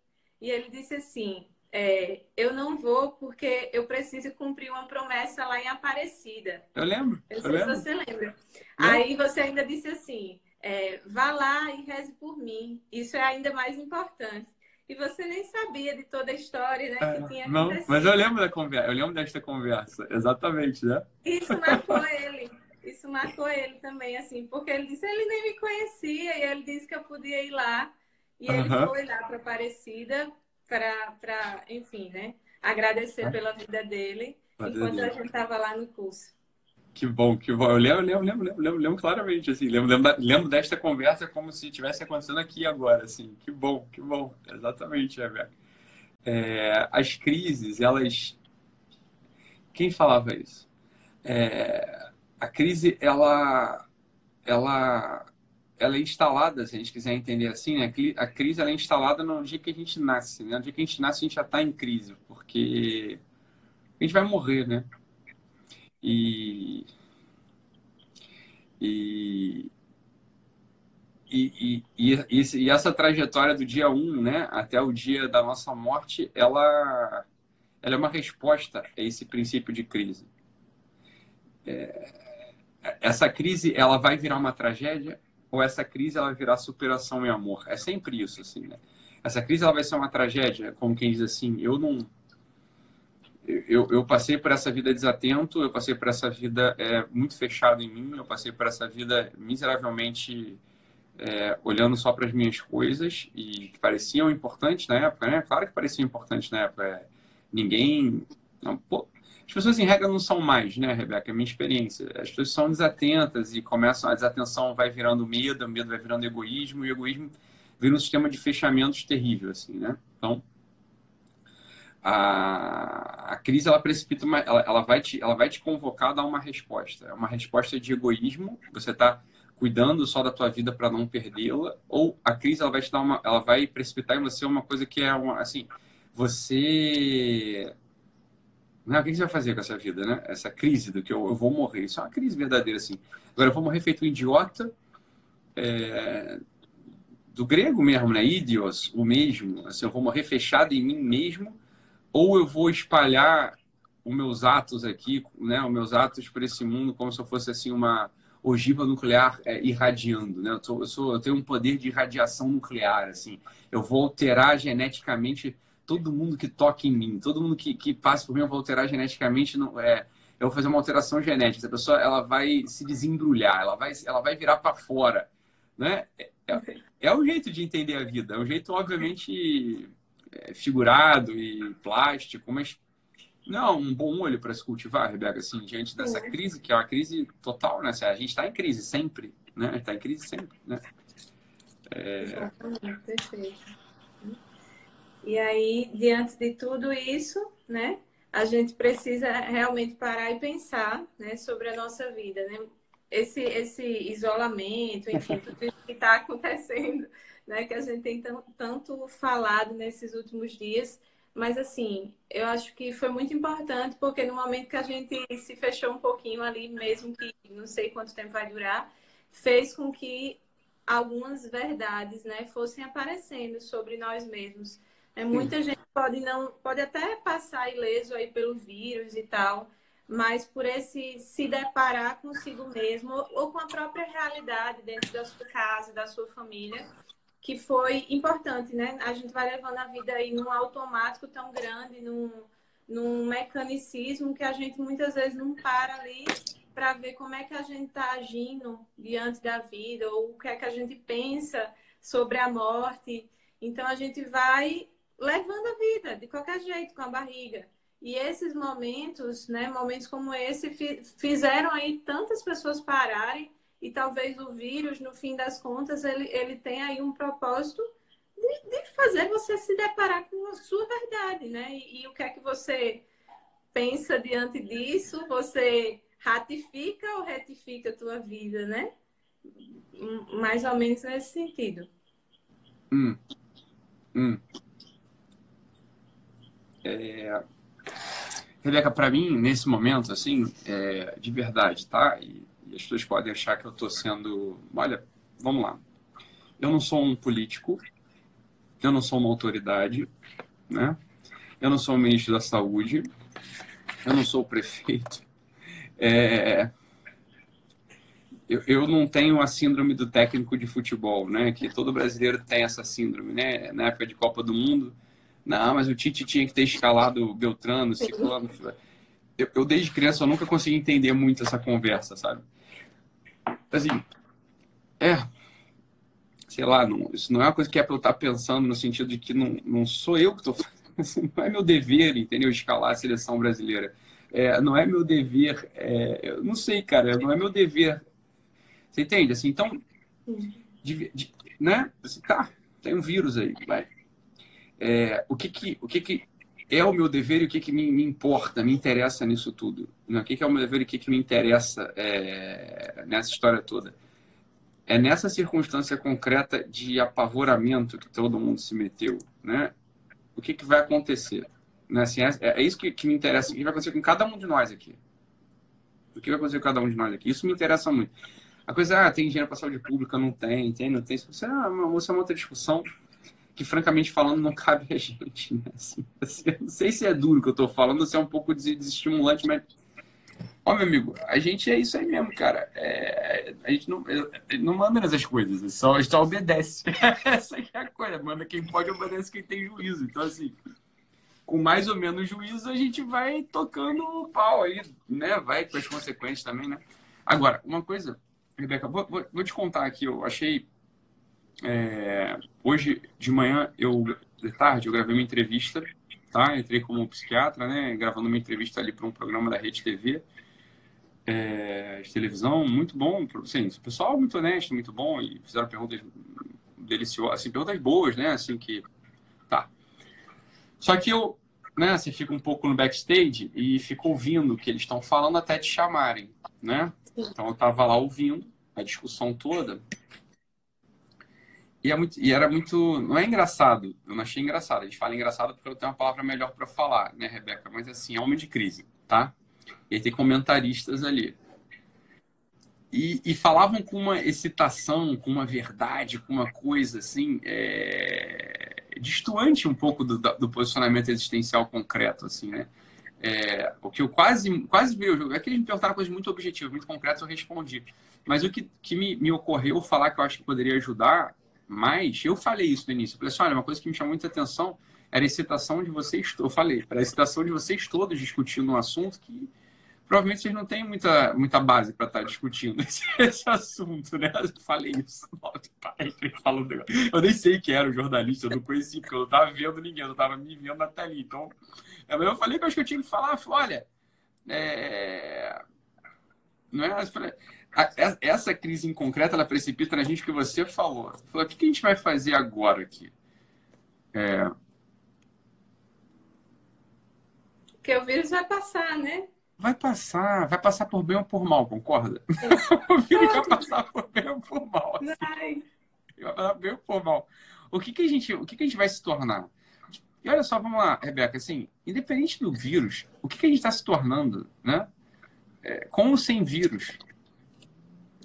E ele disse assim: é, eu não vou porque eu preciso cumprir uma promessa lá em Aparecida. Eu lembro. Eu não sei se você lembra. Aí você ainda disse assim: é, vá lá e reze por mim. Isso é ainda mais importante. E você nem sabia de toda a história, né? É, que tinha não, mas eu lembro da conversa, eu lembro desta conversa, exatamente, né? Isso marcou ele. Isso marcou ele também, assim, porque ele disse ele nem me conhecia e ele disse que eu podia ir lá. E ele foi lá para Aparecida para, enfim, né? Agradecer é. pela vida dele enquanto a gente estava lá no curso. Que bom, que bom. Eu lembro, lembro, lembro, lembro, lembro, lembro claramente, assim, lembro, lembro, lembro, desta conversa como se estivesse acontecendo aqui agora, assim. Que bom, que bom. Exatamente, Rebeca. É, as crises, elas... Quem falava isso? É, a crise, ela, ela, ela é instalada, se a gente quiser entender assim, né? a crise ela é instalada no dia que a gente nasce. Né? No dia que a gente nasce, a gente já está em crise, porque a gente vai morrer, né? E, e, e, e, e, e, essa trajetória do dia 1 né, até o dia da nossa morte, ela, ela é uma resposta a esse princípio de crise. É, essa crise ela vai virar uma tragédia ou essa crise ela virar superação e amor? É sempre isso, assim, né? Essa crise ela vai ser uma tragédia, como quem diz assim, eu não... Eu, eu passei por essa vida desatento, eu passei por essa vida é, muito fechado em mim, eu passei por essa vida miseravelmente é, olhando só para as minhas coisas e que pareciam importantes na época, né? Claro que pareciam importantes na época. É, ninguém. Não, pô, as pessoas, em regra, não são mais, né, Rebeca? É minha experiência. As pessoas são desatentas e começam. A desatenção vai virando medo, o medo vai virando egoísmo, e o egoísmo vira um sistema de fechamentos terrível, assim, né? Então. A, a crise ela precipita uma, ela, ela, vai te ela vai te convocar a dar uma resposta é uma resposta de egoísmo você está cuidando só da tua vida para não perdê-la, ou a crise ela vai te dar uma, ela vai precipitar em você uma coisa que é uma, assim, você não, o que você vai fazer com essa vida, né? Essa crise do que eu, eu vou morrer. Isso é uma crise verdadeira, assim. Agora, eu vou morrer feito um idiota, é, do grego mesmo, né? Idios, o mesmo. Assim, eu vou morrer fechado em mim mesmo, ou eu vou espalhar os meus atos aqui, né? Os meus atos por esse mundo como se eu fosse, assim, uma ogiva nuclear é, irradiando, né? Eu, sou, eu, sou, eu tenho um poder de irradiação nuclear, assim. Eu vou alterar geneticamente todo mundo que toca em mim, todo mundo que, que passa por mim, eu vou alterar geneticamente. Não, é, eu vou fazer uma alteração genética. Essa pessoa ela vai se desembrulhar, ela vai, ela vai virar para fora, né? É, é, é o jeito de entender a vida. É um jeito, obviamente, é, figurado e plástico, mas não, um bom olho para se cultivar, Rebeca, assim, diante dessa é. crise, que é uma crise total, né? A gente está em crise sempre, né? Está em crise sempre, né? É... Exatamente, perfeito. E aí, diante de tudo isso, né? A gente precisa realmente parar e pensar, né, sobre a nossa vida, né? Esse, esse isolamento, enfim, [LAUGHS] tudo isso que está acontecendo, né? Que a gente tem tanto falado nesses últimos dias, mas, assim, eu acho que foi muito importante, porque no momento que a gente se fechou um pouquinho ali, mesmo que não sei quanto tempo vai durar, fez com que algumas verdades né, fossem aparecendo sobre nós mesmos. É, muita gente pode não pode até passar ileso aí pelo vírus e tal, mas por esse se deparar consigo mesmo ou com a própria realidade dentro da sua casa, da sua família, que foi importante, né? A gente vai levando a vida aí num automático tão grande, num, num mecanicismo que a gente muitas vezes não para ali para ver como é que a gente está agindo diante da vida ou o que é que a gente pensa sobre a morte. Então a gente vai levando a vida de qualquer jeito com a barriga. E esses momentos, né, momentos como esse, fizeram aí tantas pessoas pararem e talvez o vírus, no fim das contas, ele, ele tem aí um propósito de, de fazer você se deparar com a sua verdade, né? E, e, o que é que você pensa diante disso? Você ratifica ou retifica a tua vida, né? Mais ou menos nesse sentido. Hum. Hum. É... Rebeca, para mim, nesse momento, assim, é, de verdade, tá? E e as pessoas podem achar que eu estou sendo. Olha, vamos lá. Eu não sou um político, eu não sou uma autoridade, né? Eu não sou o ministro da Saúde, eu não sou o prefeito. [LAUGHS] É... Eu, eu não tenho a síndrome do técnico de futebol, né? Que todo brasileiro tem essa síndrome, né? Na época de Copa do Mundo, não, mas o Tite tinha que ter escalado Beltrano, Ciclano. Eu, eu, desde criança, eu nunca consegui entender muito essa conversa, sabe? assim, é, sei lá, não, isso não é uma coisa que é para eu estar pensando no sentido de que não, não sou eu que estou assim, não é meu dever, entendeu? Escalar a seleção brasileira. É, não é meu dever, é, eu não sei, cara, não é meu dever. Você entende? Assim, então, de, de, né? Assim, tá, tem um vírus aí, vai. É, o que que, o que que, é o meu dever e o que, que me, me importa, me interessa nisso tudo? Né? O que, que é o meu dever e o que, que me interessa é, nessa história toda? É nessa circunstância concreta de apavoramento que todo mundo se meteu, né? O que, que vai acontecer? Né? Assim, é, é isso que, que me interessa. O que vai acontecer com cada um de nós aqui? O que vai acontecer com cada um de nós aqui? Isso me interessa muito. A coisa, ah, tem dinheiro para saúde pública, não tem, tem, não tem. Uma, isso é uma outra discussão que, francamente falando, não cabe a gente. Né? Assim, assim, não sei se é duro que eu estou falando, se é um pouco desestimulante, mas. Ó, meu amigo, a gente é isso aí mesmo, cara. É, a gente não, não manda nessas coisas, só, só obedece. [LAUGHS] Essa é a coisa, manda quem pode obedece quem tem juízo. Então, assim, com mais ou menos juízo, a gente vai tocando o pau aí, né? Vai com as consequências também, né? Agora, uma coisa, Rebeca, vou, vou, vou te contar aqui, eu achei é, hoje de manhã, eu, de tarde, eu gravei uma entrevista, tá? Entrei como psiquiatra, né? Gravando uma entrevista ali para um programa da Rede TV, é, de televisão, muito bom. Assim, pessoal muito honesto, muito bom, e fizeram perguntas deliciosas, assim, perguntas boas, né? Assim que. Tá. Só que eu, né, você fica um pouco no backstage e fica ouvindo o que eles estão falando até te chamarem, né? Então eu tava lá ouvindo a discussão toda e, é muito, e, era muito. Não é engraçado, eu não achei engraçado. A gente fala engraçado porque eu tenho uma palavra melhor para falar, né, Rebeca? Mas assim, é homem de crise, tá? E aí tem comentaristas ali. E, e, falavam com uma excitação, com uma verdade, com uma coisa assim, é, distoante um pouco do, do posicionamento existencial concreto, assim, né? É, o que eu quase, quase vi, é que eles me perguntaram coisas muito objetivas, muito concretas, eu respondi. Mas o que, que me, me ocorreu falar que eu acho que poderia ajudar mas eu falei isso no início. Eu falei assim, olha, uma coisa que me chamou muita atenção era a excitação de vocês, eu falei, era a excitação de vocês todos discutindo um assunto que provavelmente vocês não têm muita, muita base para estar tá discutindo [LAUGHS] esse, esse, assunto, né? Eu falei isso. [LAUGHS] Eu nem sei quem era o jornalista, eu não conheci, porque eu não estava vendo ninguém, eu estava me vendo até ali. Então, eu falei que eu acho que eu tinha que falar, olha, é... não é? Eu falei, essa crise em concreto, ela precipita na gente que você falou. Falou, o que a gente vai fazer agora aqui? É... Porque o vírus vai passar, né? Vai passar, vai passar por bem ou por mal, concorda? [LAUGHS] o vírus vai passar por bem ou por mal. Assim. Vai. vai passar por bem ou por mal. O que, que, a, gente, o que, que a gente vai se tornar? E olha só, vamos lá, Rebeca, assim, independente do vírus, o que, que a gente está se tornando, né? É, com ou sem vírus?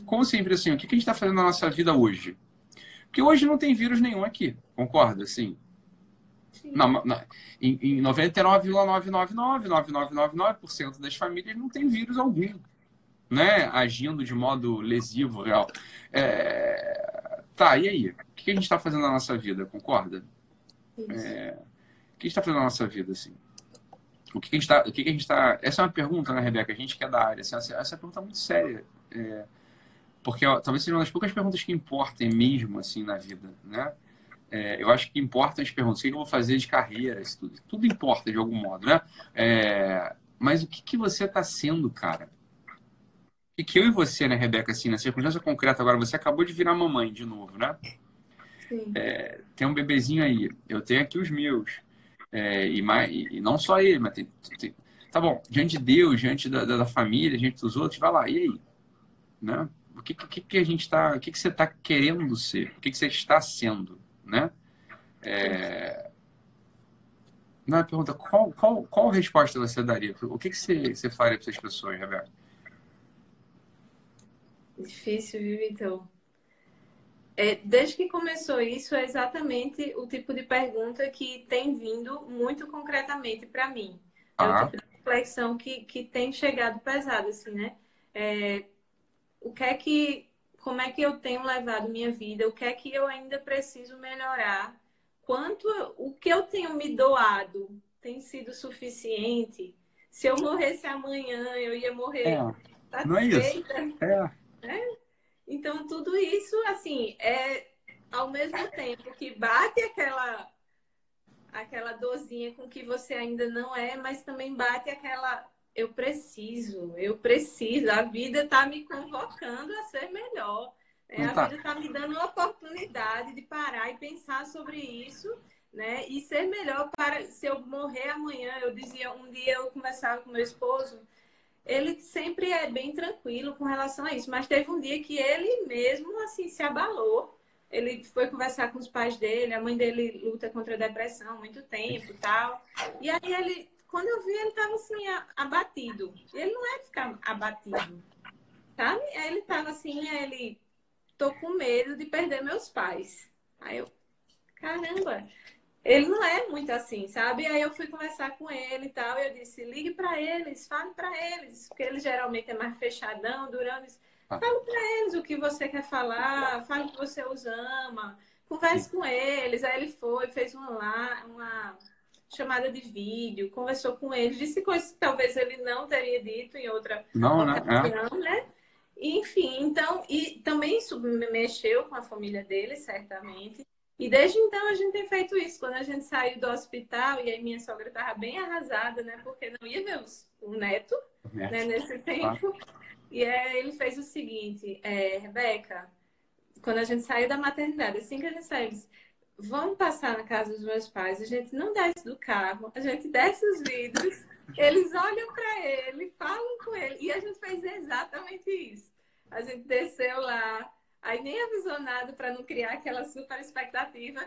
Como sempre, assim, o que a gente está fazendo na nossa vida hoje? Porque hoje não tem vírus nenhum aqui, concorda? Assim, não, não, em, em 99,999999% das famílias não tem vírus algum, né? Agindo de modo lesivo, real. É... Tá, e aí? O que a gente está fazendo na nossa vida, concorda? É... O que a gente está fazendo na nossa vida, assim? O que a gente está... Está... Essa é uma pergunta, né, Rebeca? A gente que é da área. Assim, essa, essa é pergunta muito séria. É porque ó, talvez seja uma das poucas perguntas que importem mesmo assim na vida, né? É, eu acho que importam as perguntas. O que eu vou fazer de carreira? Isso tudo, tudo importa de algum modo, né? É, mas o que, que você está sendo, cara? E que eu e você, né, Rebeca, assim, na circunstância concreta agora, você acabou de virar mamãe de novo, né? É, tem um bebezinho aí, eu tenho aqui os meus. É, e, mais, e, não só ele, mas tem, tem, Tá bom, diante de Deus, diante da, da, da família, diante dos outros, vai lá, e aí? Né? O que, que, que a gente está, o que, que você está querendo ser, o que, que você está sendo, né? É... Não, é pergunta, qual, qual, qual resposta você daria? O que, que você, você faria para essas pessoas, Rebeca? Difícil, viu, então? É, desde que começou isso, é exatamente o tipo de pergunta que tem vindo muito concretamente para mim. É ah. o tipo de reflexão que, que tem chegado pesado, assim, né? É, o que é que, como é que eu tenho levado minha vida, o que é que eu ainda preciso melhorar, quanto o que eu tenho me doado tem sido suficiente. Se eu morresse amanhã, eu ia morrer. É, não é isso. É. é. Então, tudo isso, assim, é ao mesmo tempo que bate aquela aquela dorzinha com que você ainda não é, mas também bate aquela eu preciso, eu preciso. A vida está me convocando a ser melhor. Né? A tá. vida está me dando a oportunidade de parar e pensar sobre isso né? E ser melhor para se eu morrer amanhã, eu dizia, um dia eu conversava com meu esposo, ele sempre é bem tranquilo com relação a isso, mas teve um dia que ele mesmo assim se abalou. Ele foi conversar com os pais dele, a mãe dele luta contra a depressão há muito tempo tal. E aí ele, quando eu vi, ele estava assim abatido. Ele não é de ficar abatido, sabe? Aí ele estava assim, ele tô com medo de perder meus pais. Aí eu, caramba, ele não é muito assim, sabe? Aí eu fui conversar com ele e tal, e eu disse, ligue para eles, fale para eles, porque ele geralmente é mais fechadão, durando isso. Ah. Fale para eles o que você quer falar, fale que você os ama, converse com eles. Aí ele foi, fez uma, uma chamada de vídeo, conversou com eles, disse coisas que talvez ele não teria dito em outra não, né? ocasião, né? Enfim, então, e também isso mexeu com a família dele, certamente. E desde então a gente tem feito isso. Quando a gente saiu do hospital, e aí minha sogra estava bem arrasada, né? Porque não ia ver os, o neto, neto. Né, nesse tempo. E aí ele fez o seguinte, é, Rebeca, quando a gente saiu da maternidade, assim que a gente saiu, disse, vamos passar na casa dos meus pais, a gente não desce do carro, a gente desce os vidros, eles olham para ele, falam com ele. E a gente fez exatamente isso. A gente desceu lá, Aí nem avisou nada para não criar aquela super expectativa.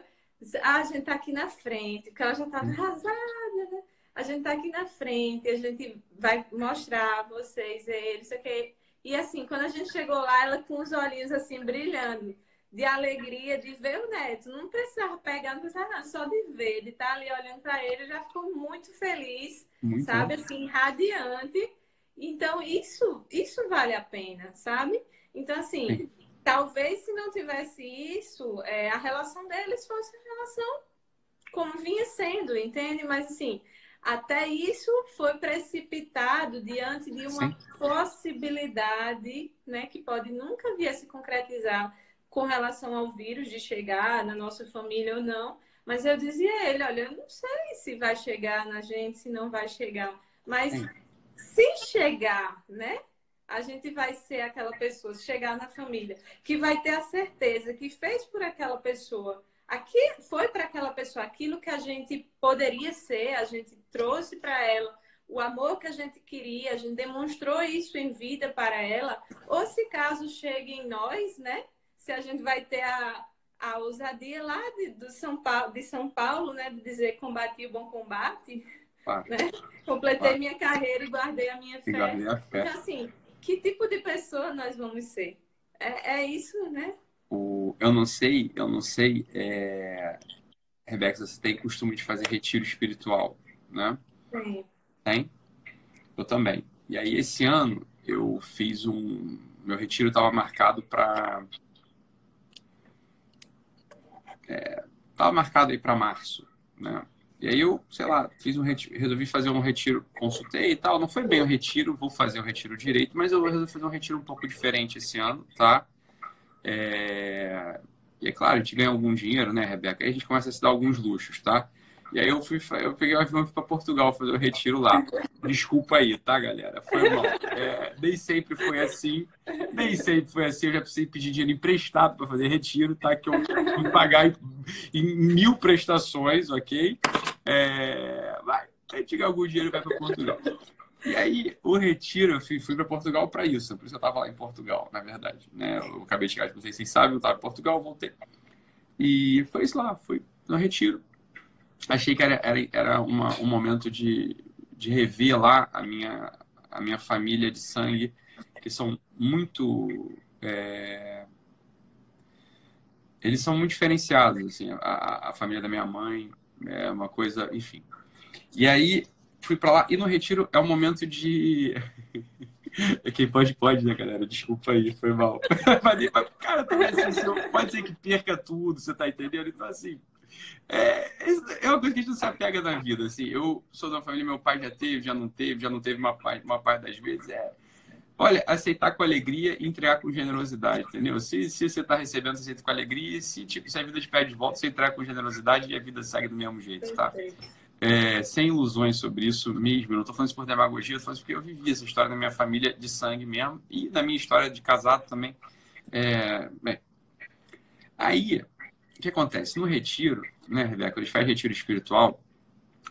Ah, a gente tá aqui na frente, porque ela já estava arrasada, né? A gente tá aqui na frente, a gente vai mostrar a vocês eles, que E assim, quando a gente chegou lá, ela com os olhinhos assim brilhando, de alegria de ver o neto. Não precisava pegar, não precisava nada, só de ver, de estar tá ali olhando para ele, já ficou muito feliz, muito sabe? Bom. Assim, radiante. Então, isso, isso vale a pena, sabe? Então, assim, Sim talvez se não tivesse isso, é, a relação deles fosse a relação como vinha sendo, entende? Mas assim, até isso foi precipitado diante de uma Sim. possibilidade, né, que pode nunca vir a se concretizar com relação ao vírus de chegar na nossa família ou não. Mas eu dizia a ele, olha, eu não sei se vai chegar na gente, se não vai chegar, mas Sim. se chegar, né? a gente vai ser aquela pessoa, chegar na família, que vai ter a certeza que fez por aquela pessoa, aqui foi para aquela pessoa aquilo que a gente poderia ser, a gente trouxe para ela o amor que a gente queria, a gente demonstrou isso em vida para ela, ou se caso chegue em nós, né? Se a gente vai ter a, a ousadia lá de, do São Paulo, de São Paulo, né? De dizer combati o bom combate. Ah. Né? Completei ah. minha carreira e guardei a minha fé. A fé. Então, assim, que tipo de pessoa nós vamos ser? É, é isso, né? O, eu não sei, eu não sei. É... Rebeca, você tem costume de fazer retiro espiritual, né? Sim. Tem? Eu também. E aí, esse ano, eu fiz um. Meu retiro estava marcado para. Estava é... marcado aí para março, né? E aí eu, sei lá, fiz um retiro, resolvi fazer um retiro, consultei e tal. Não foi bem o retiro, vou fazer o retiro direito, mas eu resolvi fazer um retiro um pouco diferente esse ano, tá? É... E é claro, a gente ganha algum dinheiro, né, Rebeca? Aí a gente começa a se dar alguns luxos, tá? E aí eu fui, eu peguei o avião e fui para Portugal fazer o retiro lá. Desculpa aí, tá, galera? Foi mal. É, nem sempre foi assim. Nem sempre foi assim. Eu já precisei pedir dinheiro emprestado para fazer retiro, tá? Que eu fui pagar em, em mil prestações, ok? É, vai, a gente ganha algum dinheiro vai para Portugal. E aí, o retiro, eu fui, fui para Portugal para isso. Por isso eu estava lá em Portugal, na verdade. Né? Eu acabei de chegar, não sei se vocês sabem, eu estava em Portugal, voltei. E foi isso lá, fui no retiro achei que era, era, era uma, um momento de, de rever lá a minha, a minha família de sangue, que são muito. É... Eles são muito diferenciados, assim, a, a família da minha mãe é uma coisa, enfim. E aí fui para lá e no retiro é um momento de [LAUGHS] quem pode pode, né, galera? Desculpa aí, foi mal. [LAUGHS] Mas, cara, pode ser que perca tudo, você tá entendendo? Então assim, é, é uma coisa que a gente não se apega na vida, assim. Eu sou da família, meu pai já teve, já não teve, já não teve uma parte, uma parte das vezes. É, olha, aceitar com alegria e entregar com generosidade, entendeu? Se, se você está recebendo, você aceita com alegria. Se, tipo, se a vida te pede de volta, você entrega com generosidade e a vida segue do mesmo jeito, tá? É, sem ilusões sobre isso mesmo. Eu não estou falando isso por demagogia, eu tô falando isso porque eu vivi essa história na minha família de sangue mesmo e na minha história de casado também. É, bem, aí o que acontece? No retiro, né, Rebeca, eles fazem retiro espiritual,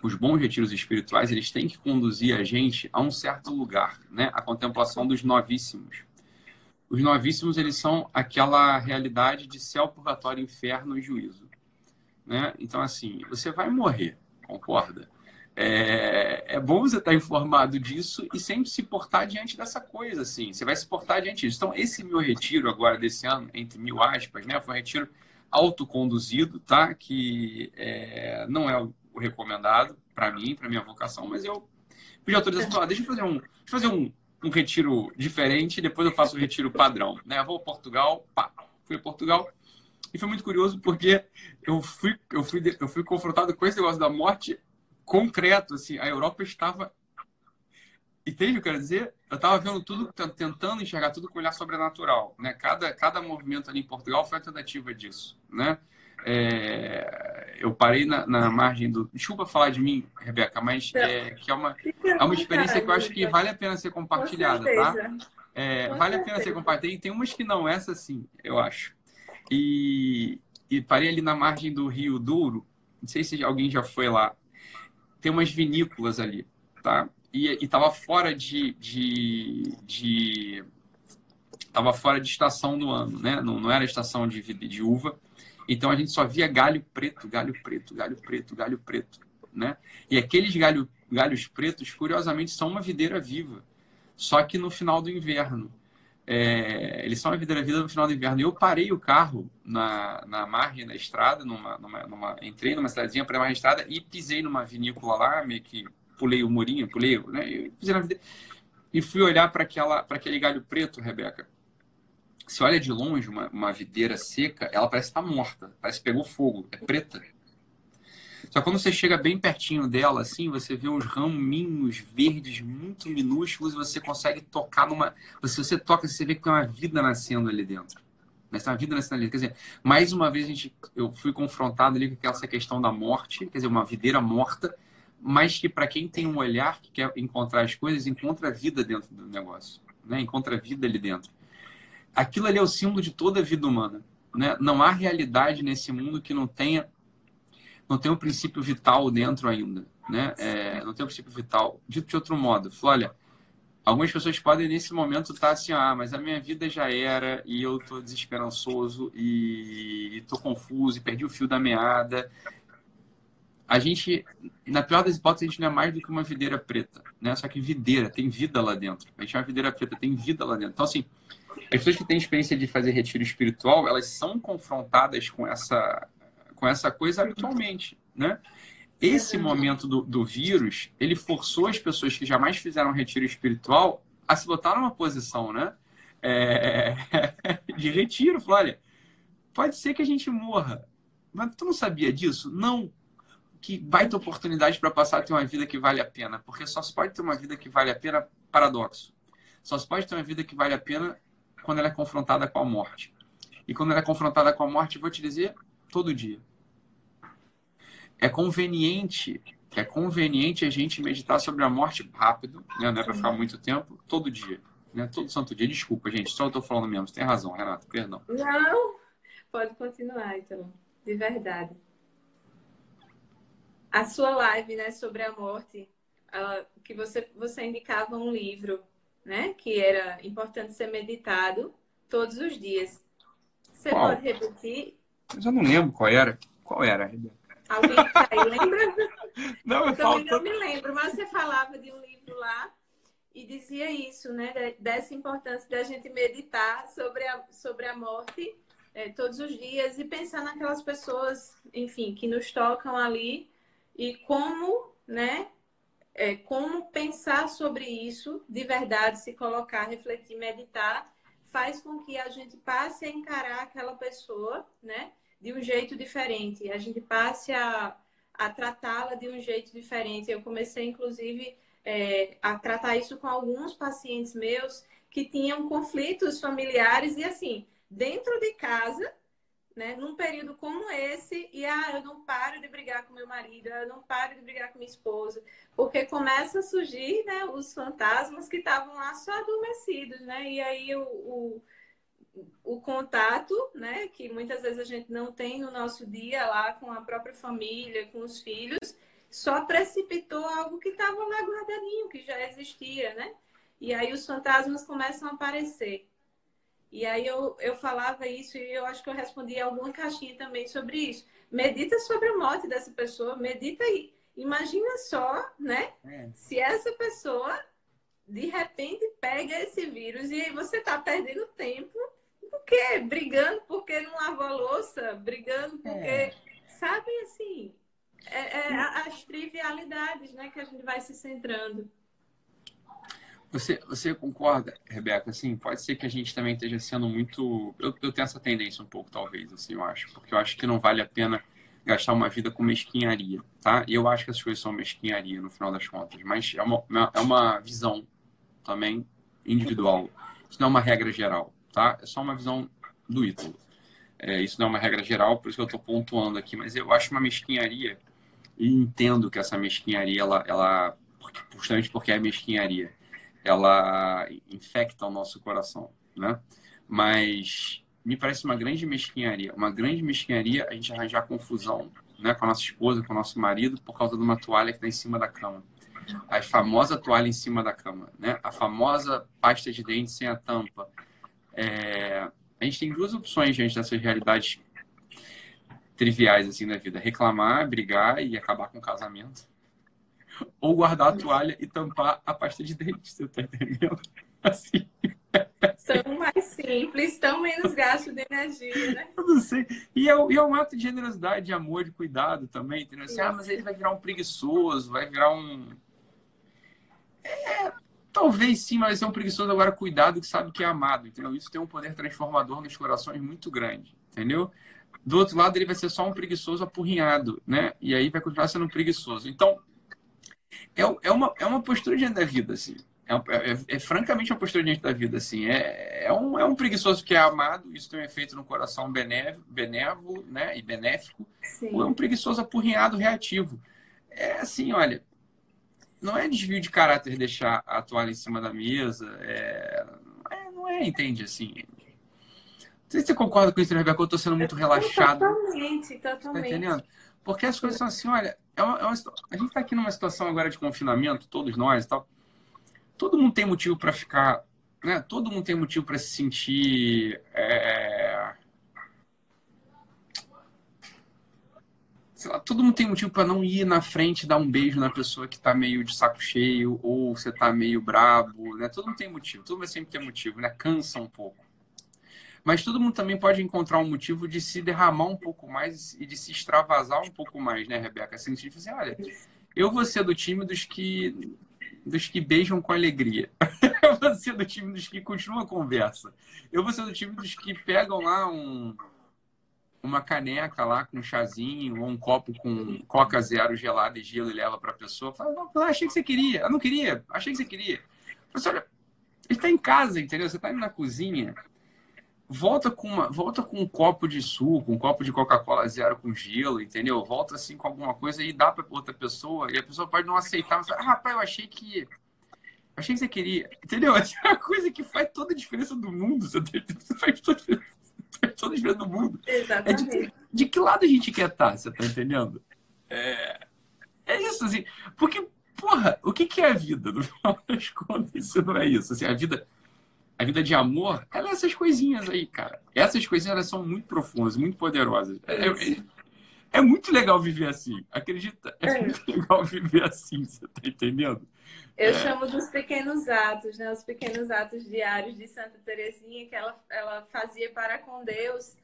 os bons retiros espirituais, eles têm que conduzir a gente a um certo lugar, né? A contemplação dos novíssimos. Os novíssimos, eles são aquela realidade de céu, purgatório, inferno e juízo, né? Então, assim, você vai morrer, concorda? É, é bom você estar informado disso e sempre se portar diante dessa coisa, assim. Você vai se portar diante disso. Então, esse meu retiro agora desse ano, entre mil aspas, né? Foi um retiro autoconduzido, tá? Que é, não é o recomendado para mim, para minha vocação, mas eu pedi autorização, ah, deixa eu fazer um, eu fazer um, um retiro diferente, depois eu faço o retiro padrão, né? Eu vou a Portugal, pá, fui a Portugal e foi muito curioso porque eu fui, eu fui, eu fui confrontado com esse negócio da morte concreto, assim, a Europa estava Entende o que eu quero dizer? Eu estava vendo tudo, tentando enxergar tudo com olhar sobrenatural, né? Cada, cada movimento ali em Portugal foi a tentativa disso, né? É, eu parei na, na, margem do. Desculpa falar de mim, Rebeca, mas é, que é uma, é uma experiência que eu acho que vale a pena ser compartilhada, tá? É, vale a pena ser compartilhada. E tem umas que não, essa sim, eu acho. E, e parei ali na margem do Rio Douro. Não sei se alguém já foi lá. Tem umas vinícolas ali, tá? E estava fora de, de, de tava fora de estação do ano, né? Não, não era estação de, de uva. Então a gente só via galho preto, galho preto, galho preto, galho preto, né? E aqueles galho, galhos pretos, curiosamente, são uma videira viva, só que no final do inverno. É, eles são uma videira viva no final do inverno. Eu parei o carro na, na margem da estrada, numa, numa, numa entrei numa cidadezinha para a margem da estrada e pisei numa vinícola lá, meio que pulei o murinho, pulei, né? E, fui olhar para aquela, para aquele galho preto, Rebeca. Se olha de longe uma, uma videira seca, ela parece estar tá morta, parece que pegou fogo, é preta. Só quando você chega bem pertinho dela, assim, você vê uns raminhos verdes muito minúsculos e você consegue tocar numa. Se você toca, você vê que tem uma vida nascendo ali dentro. Tem uma vida nascendo ali. Quer dizer, mais uma vez a gente, eu fui confrontado ali com essa questão da morte, quer dizer, uma videira morta mas que para quem tem um olhar que quer encontrar as coisas, encontra vida dentro do negócio, né? encontra vida ali dentro. Aquilo ali é o símbolo de toda a vida humana. Né? Não há realidade nesse mundo que não tenha não tenha um princípio vital dentro ainda. Né? É, não tem um princípio vital. Dito de outro modo, falou, olha, algumas pessoas podem nesse momento estar assim, ah, mas a minha vida já era e eu estou desesperançoso e estou confuso e perdi o fio da meada a gente, na pior das hipóteses, a gente não é mais do que uma videira preta, né? Só que videira, tem vida lá dentro. A gente é uma videira preta, tem vida lá dentro. Então, assim, as pessoas que têm experiência de fazer retiro espiritual, elas são confrontadas com essa, com essa coisa habitualmente, né? Esse momento do, do vírus, ele forçou as pessoas que jamais fizeram retiro espiritual a se botar numa posição, né? É, [LAUGHS] de retiro. Falou, olha, pode ser que a gente morra, mas tu não sabia disso? Não, que baita oportunidade para passar a ter uma vida que vale a pena. Porque só se pode ter uma vida que vale a pena, paradoxo. Só se pode ter uma vida que vale a pena quando ela é confrontada com a morte. E quando ela é confrontada com a morte, vou te dizer, todo dia. É conveniente, é conveniente a gente meditar sobre a morte rápido, né? não é para ficar muito tempo, todo dia. Né? Todo santo dia. Desculpa, gente, só eu estou falando mesmo. Você tem razão, Renato, perdão. Não, pode continuar, então. De verdade a sua live, né, sobre a morte, uh, que você, você indicava um livro, né, que era importante ser meditado todos os dias. Você qual? pode repetir? Eu já não lembro qual era. Qual era? Alguém tá aí lembra? [LAUGHS] Não, eu, eu também não me lembro, mas você falava de um livro lá e dizia isso, né, dessa importância da gente meditar sobre a, sobre a morte é, todos os dias e pensar naquelas pessoas, enfim, que nos tocam ali e como, né, é, como pensar sobre isso de verdade, se colocar, refletir, meditar, faz com que a gente passe a encarar aquela pessoa, né, de um jeito diferente. A gente passe a, a tratá-la de um jeito diferente. Eu comecei, inclusive, é, a tratar isso com alguns pacientes meus que tinham conflitos familiares e, assim, dentro de casa, né, num período como esse, e ah, eu não paro de brigar com meu marido, eu não paro de brigar com minha esposa, porque começa a surgir né, os fantasmas que estavam lá só adormecidos, né? E aí o, o o contato, né, que muitas vezes a gente não tem no nosso dia lá com a própria família, com os filhos, só precipitou algo que estava lá guardadinho, que já existia, né? E aí os fantasmas começam a aparecer. E aí eu, eu falava isso e eu acho que eu respondi alguma caixinha também sobre isso. Medita sobre a morte dessa pessoa, medita aí. Imagina só, né? É. Se essa pessoa de repente pega esse vírus e aí você tá perdendo tempo. Por quê? Brigando porque não lavou a louça, brigando porque. É. Sabe assim? É, é, as trivialidades, né, que a gente vai se centrando. Você, você concorda, Rebeca? Assim, pode ser que a gente também esteja sendo muito. Eu, eu tenho essa tendência um pouco, talvez, assim, eu acho. Porque eu acho que não vale a pena gastar uma vida com mesquinharia, tá? E eu acho que essas coisas são mesquinharia, no final das contas. Mas é uma, é uma visão também individual. Isso não é uma regra geral, tá? É só uma visão do Ítalo. É, isso não é uma regra geral, por isso que eu estou pontuando aqui. Mas eu acho uma mesquinharia e entendo que essa mesquinharia, ela, ela justamente porque é mesquinharia, ela infecta o nosso coração, né? Mas me parece uma grande mesquinharia, uma grande mesquinharia a gente arranjar confusão, né, com a nossa esposa, com o nosso marido, por causa de uma toalha que está em cima da cama. A famosa toalha em cima da cama, né? A famosa pasta de dente sem a tampa. É... A gente tem duas opções diante dessas realidades triviais assim da vida: reclamar, brigar e acabar com o casamento, ou guardar a toalha e tampar a pasta de dente. Você tá entendendo? [LAUGHS] Assim. São mais simples, tão menos gasto de energia, né? Eu não sei. E é, e é um ato de generosidade, de amor, de cuidado também, entendeu? Assim, ah, mas ele vai virar um preguiçoso, vai virar um. É, talvez sim, mas é um preguiçoso agora cuidado que sabe que é amado, entendeu? Isso tem um poder transformador nos corações muito grande, entendeu? Do outro lado, ele vai ser só um preguiçoso apurrinhado, né? E aí vai continuar sendo um preguiçoso. Então, é, é, uma, é uma postura diante da vida, assim. É, é, é, francamente uma postura diante da vida, assim. É, é, um, é um preguiçoso que é amado, isso tem um efeito no coração benévo, benévolo né? e benéfico. Sim. Ou é um preguiçoso apurrinhado reativo. É assim, olha, não é desvio de caráter deixar a toalha em cima da mesa. É, é não é, entende, assim sei se você concorda com isso, né, Rebeca, eu estou sendo muito relaxado. Totalmente, totalmente. Tá entendendo? Porque as coisas são assim, olha, é uma, é uma, a gente está aqui numa situação agora de confinamento, todos nós e tal. Todo mundo tem motivo para ficar, né? Todo mundo tem motivo para se sentir é... Lá, todo mundo tem motivo para não ir na frente e dar um beijo na pessoa que está meio de saco cheio ou você está meio brabo, né? Todo mundo tem motivo, todo mundo sempre tem motivo, né? Cansa um pouco. Mas todo mundo também pode encontrar um motivo de se derramar um pouco mais e de se extravasar um pouco mais, né, Rebeca? Assim, tipo assim, olha, eu vou ser do time dos que dos que beijam com alegria. [LAUGHS] eu vou ser do time dos que continuam a conversa. Eu vou ser do time dos que pegam lá um, uma caneca lá com um chazinho ou um copo com coca zero gelado e gelo e leva para a pessoa. Fala, não, achei que você queria. Eu não queria. Achei que você queria. Mas olha, ele está em casa, entendeu? Você está indo na cozinha volta com uma, volta com um copo de suco, um copo de Coca-Cola zero com gelo, entendeu? Volta assim com alguma coisa e dá para outra pessoa e a pessoa pode não aceitar, mas ah, rapaz, eu achei que achei que você queria, entendeu? [LAUGHS] É uma coisa que faz toda a diferença do mundo, você, [LAUGHS] faz toda, faz toda a diferença do mundo. Exatamente. É de, de, que lado a gente quer estar, tá, você tá entendendo? É, é isso assim, porque porra, o que que é a vida no final das contas? Isso não é isso, assim, a vida a vida de amor, ela é essas coisinhas aí, cara. Essas coisinhas elas são muito profundas, muito poderosas. É, é, é muito legal viver assim. Acredita? É, é, muito legal viver assim, você tá entendendo? Eu é. chamo dos pequenos atos, né? Os pequenos atos diários de Santa Teresinha que ela, ela fazia para com Deus.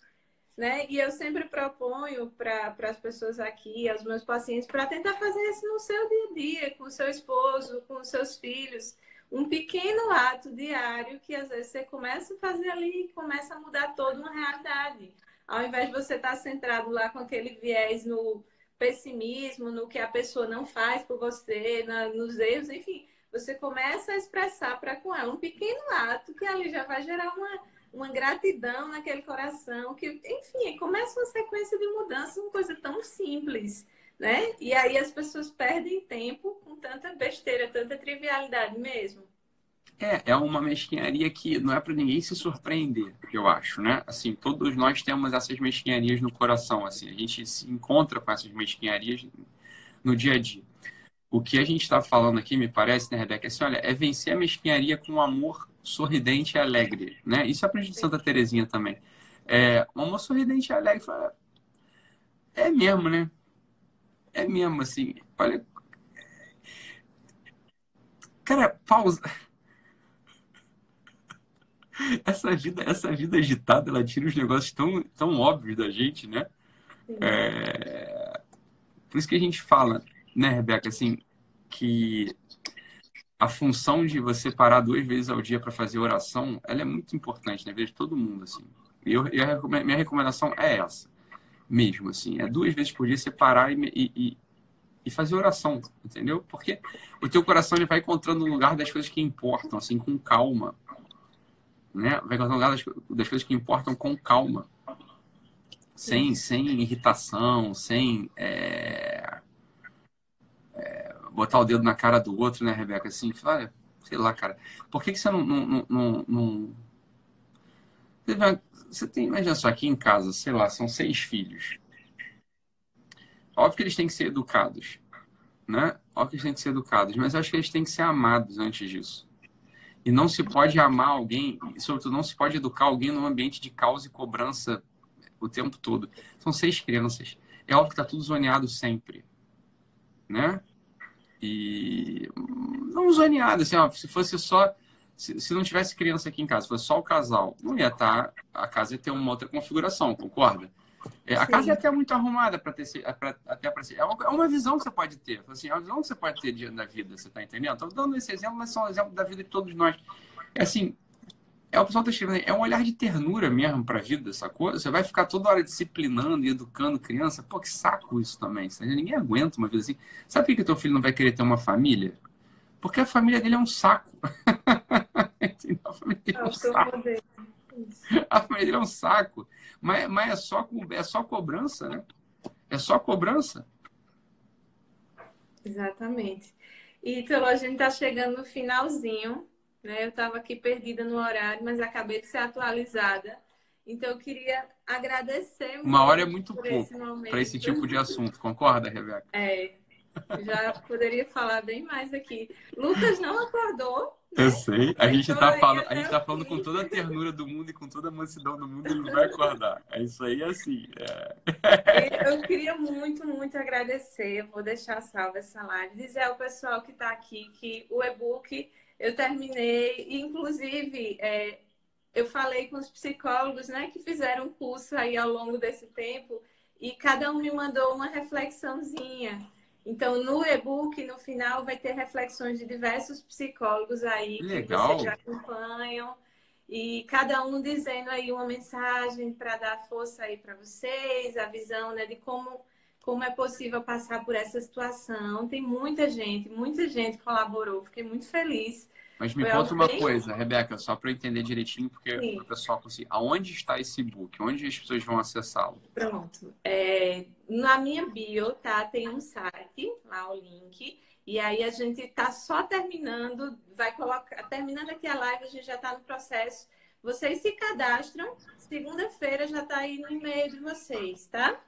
Né? E eu sempre proponho para as pessoas aqui, aos meus pacientes, para tentar fazer isso no seu dia a dia, com o seu esposo, com os seus filhos um pequeno ato diário que às vezes você começa a fazer ali e começa a mudar toda uma realidade. Ao invés de você estar centrado lá com aquele viés no pessimismo, no que a pessoa não faz por você, na, nos erros, enfim, você começa a expressar para com ela um pequeno ato que ali já vai gerar uma, uma gratidão naquele coração, que, enfim, começa uma sequência de mudanças, uma coisa tão simples né? E aí as pessoas perdem tempo com tanta besteira, tanta trivialidade mesmo. É, é uma mesquinharia que não é para ninguém se surpreender, eu acho, né? Assim, todos nós temos essas mesquinharias no coração, assim, a gente se encontra com essas mesquinharias no dia a dia. O que a gente está falando aqui, me parece, né, Rebeca, é assim, olha, é vencer a mesquinharia com um amor sorridente e alegre, né? Isso aprendi de Santa Terezinha também. É, um amor sorridente e alegre, fala, é mesmo, né? É mesmo, assim, olha... Cara, pausa [LAUGHS] essa vida, essa vida agitada, ela tira os negócios tão, tão óbvios da gente, né? É... Por isso que a gente fala, né, Rebeca, assim, que a função de você parar duas vezes ao dia para fazer oração, ela é muito importante, né? Vejo todo mundo, assim. E eu, minha recomendação é essa, mesmo, assim. É duas vezes por dia você parar e, e, e fazer oração, entendeu? Porque o teu coração ele vai encontrando um lugar das coisas que importam, assim, com calma, né? Vai encontrar um lugar das, das coisas que importam com calma. Sem, sem irritação, sem é, é, botar o dedo na cara do outro, né, Rebeca? Assim, fala, sei lá, cara, por que, que você não, não, não, não... Você tem, imagina só, aqui em casa, sei lá, são seis filhos. Óbvio que eles têm que ser educados, né? Óbvio que eles têm que ser educados, mas acho que eles têm que ser amados antes disso. E não se pode amar alguém, e sobretudo não se pode educar alguém num ambiente de causa e cobrança o tempo todo. São seis crianças. É óbvio que está tudo zoneado sempre. Né? E não zoneado, assim, ó, se fosse só. Se, se, não tivesse criança aqui em casa, se fosse só o casal, não ia estar. Tá, a casa ia ter uma outra configuração, concorda? É, a casa é até muito arrumada para ter pra, até para ser. É uma, é uma visão que você pode ter. Assim, é uma visão que você pode ter da vida, você está entendendo? Estou dando esse exemplo, mas são um exemplo da vida de todos nós. É assim, é o pessoal está escrevendo, é um olhar de ternura mesmo para a vida, sacou? Você vai ficar toda hora disciplinando e educando criança. Pô, que saco isso também. Ninguém aguenta uma vida assim. Sabe por que teu filho não vai querer ter uma família? Porque a família dele é um saco. [LAUGHS] a família dele é um saco. A família dele é um saco. Mas, mas é, só, é só cobrança, né? É só cobrança. Exatamente. E, então, a gente está chegando no finalzinho. Né? Eu estava aqui perdida no horário, mas acabei de ser atualizada. Então, eu queria agradecer Uma hora é muito pouco para esse tipo de assunto, concorda, Rebeca? É, já poderia falar bem mais aqui. Lucas não acordou, eu sei. A gente, tá falando, a gente tá falando com toda a ternura do mundo e com toda a mansidão do mundo, ele não vai acordar. É isso aí, assim. É. Eu queria muito, muito agradecer. Vou deixar salva essa live. Dizer ao pessoal que está aqui que o e-book eu terminei. Inclusive, é, eu falei com os psicólogos né, que fizeram curso aí ao longo desse tempo e cada um me mandou uma reflexãozinha. Então, no e-book, no final, vai ter reflexões de diversos psicólogos aí Legal. que vocês acompanham. E cada um dizendo aí uma mensagem para dar força aí para vocês, a visão né, de como, como é possível passar por essa situação. Tem muita gente, muita gente colaborou. Fiquei muito feliz mas me conta uma coisa, Rebeca, só para eu entender direitinho, porque o pessoal conseguir. Aonde está esse book? Onde as pessoas vão acessá-lo? Pronto. É, na minha bio, tá? Tem um site, lá o link. E aí a gente tá só terminando, vai colocar, terminando aqui a live, a gente já está no processo. Vocês se cadastram, segunda-feira já está aí no e-mail de vocês, tá?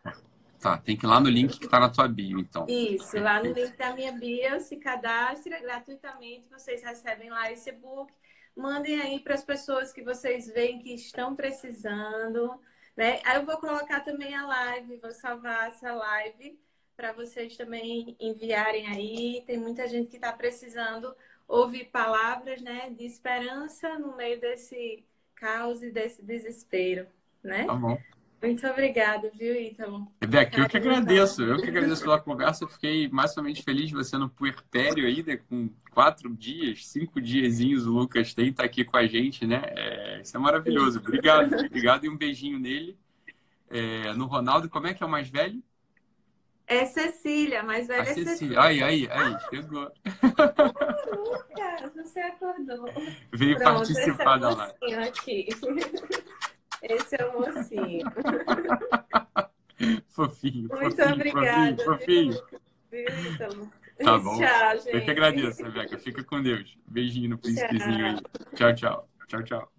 Tá, tem que ir lá no link que está na tua bio, então. Isso, lá no link da minha bio, se cadastre gratuitamente, vocês recebem lá esse e-book. Mandem aí para as pessoas que vocês veem que estão precisando, né? Aí eu vou colocar também a live, vou salvar essa live para vocês também enviarem aí. Tem muita gente que está precisando ouvir palavras, né, de esperança no meio desse caos e desse desespero, né? Tá bom. Muito obrigada, viu, Ítalo? Rebeca, eu que agradeço. Eu que agradeço pela conversa. Eu fiquei massivamente feliz de você no puerpério ainda, com quatro dias, cinco diazinhos o Lucas tem, tá aqui com a gente, né? É, isso é maravilhoso. Obrigado. [LAUGHS] Obrigado e um beijinho nele. É, no Ronaldo, como é que é o mais velho? É Cecília, mais velha é Cecília. Ai, ai, ai, chegou. Lucas, você acordou. Veio Pronto, participar da live. Aqui. [LAUGHS] Esse é o mocinho. [LAUGHS] fofinho. Muito fofinho, obrigada. Fofinho. fofinho. Então. Tá bom. Tchau, gente. Eu que agradeço, Rebeca. Fica com Deus. Beijinho no príncipezinho aí. Tchau, tchau. Tchau, tchau.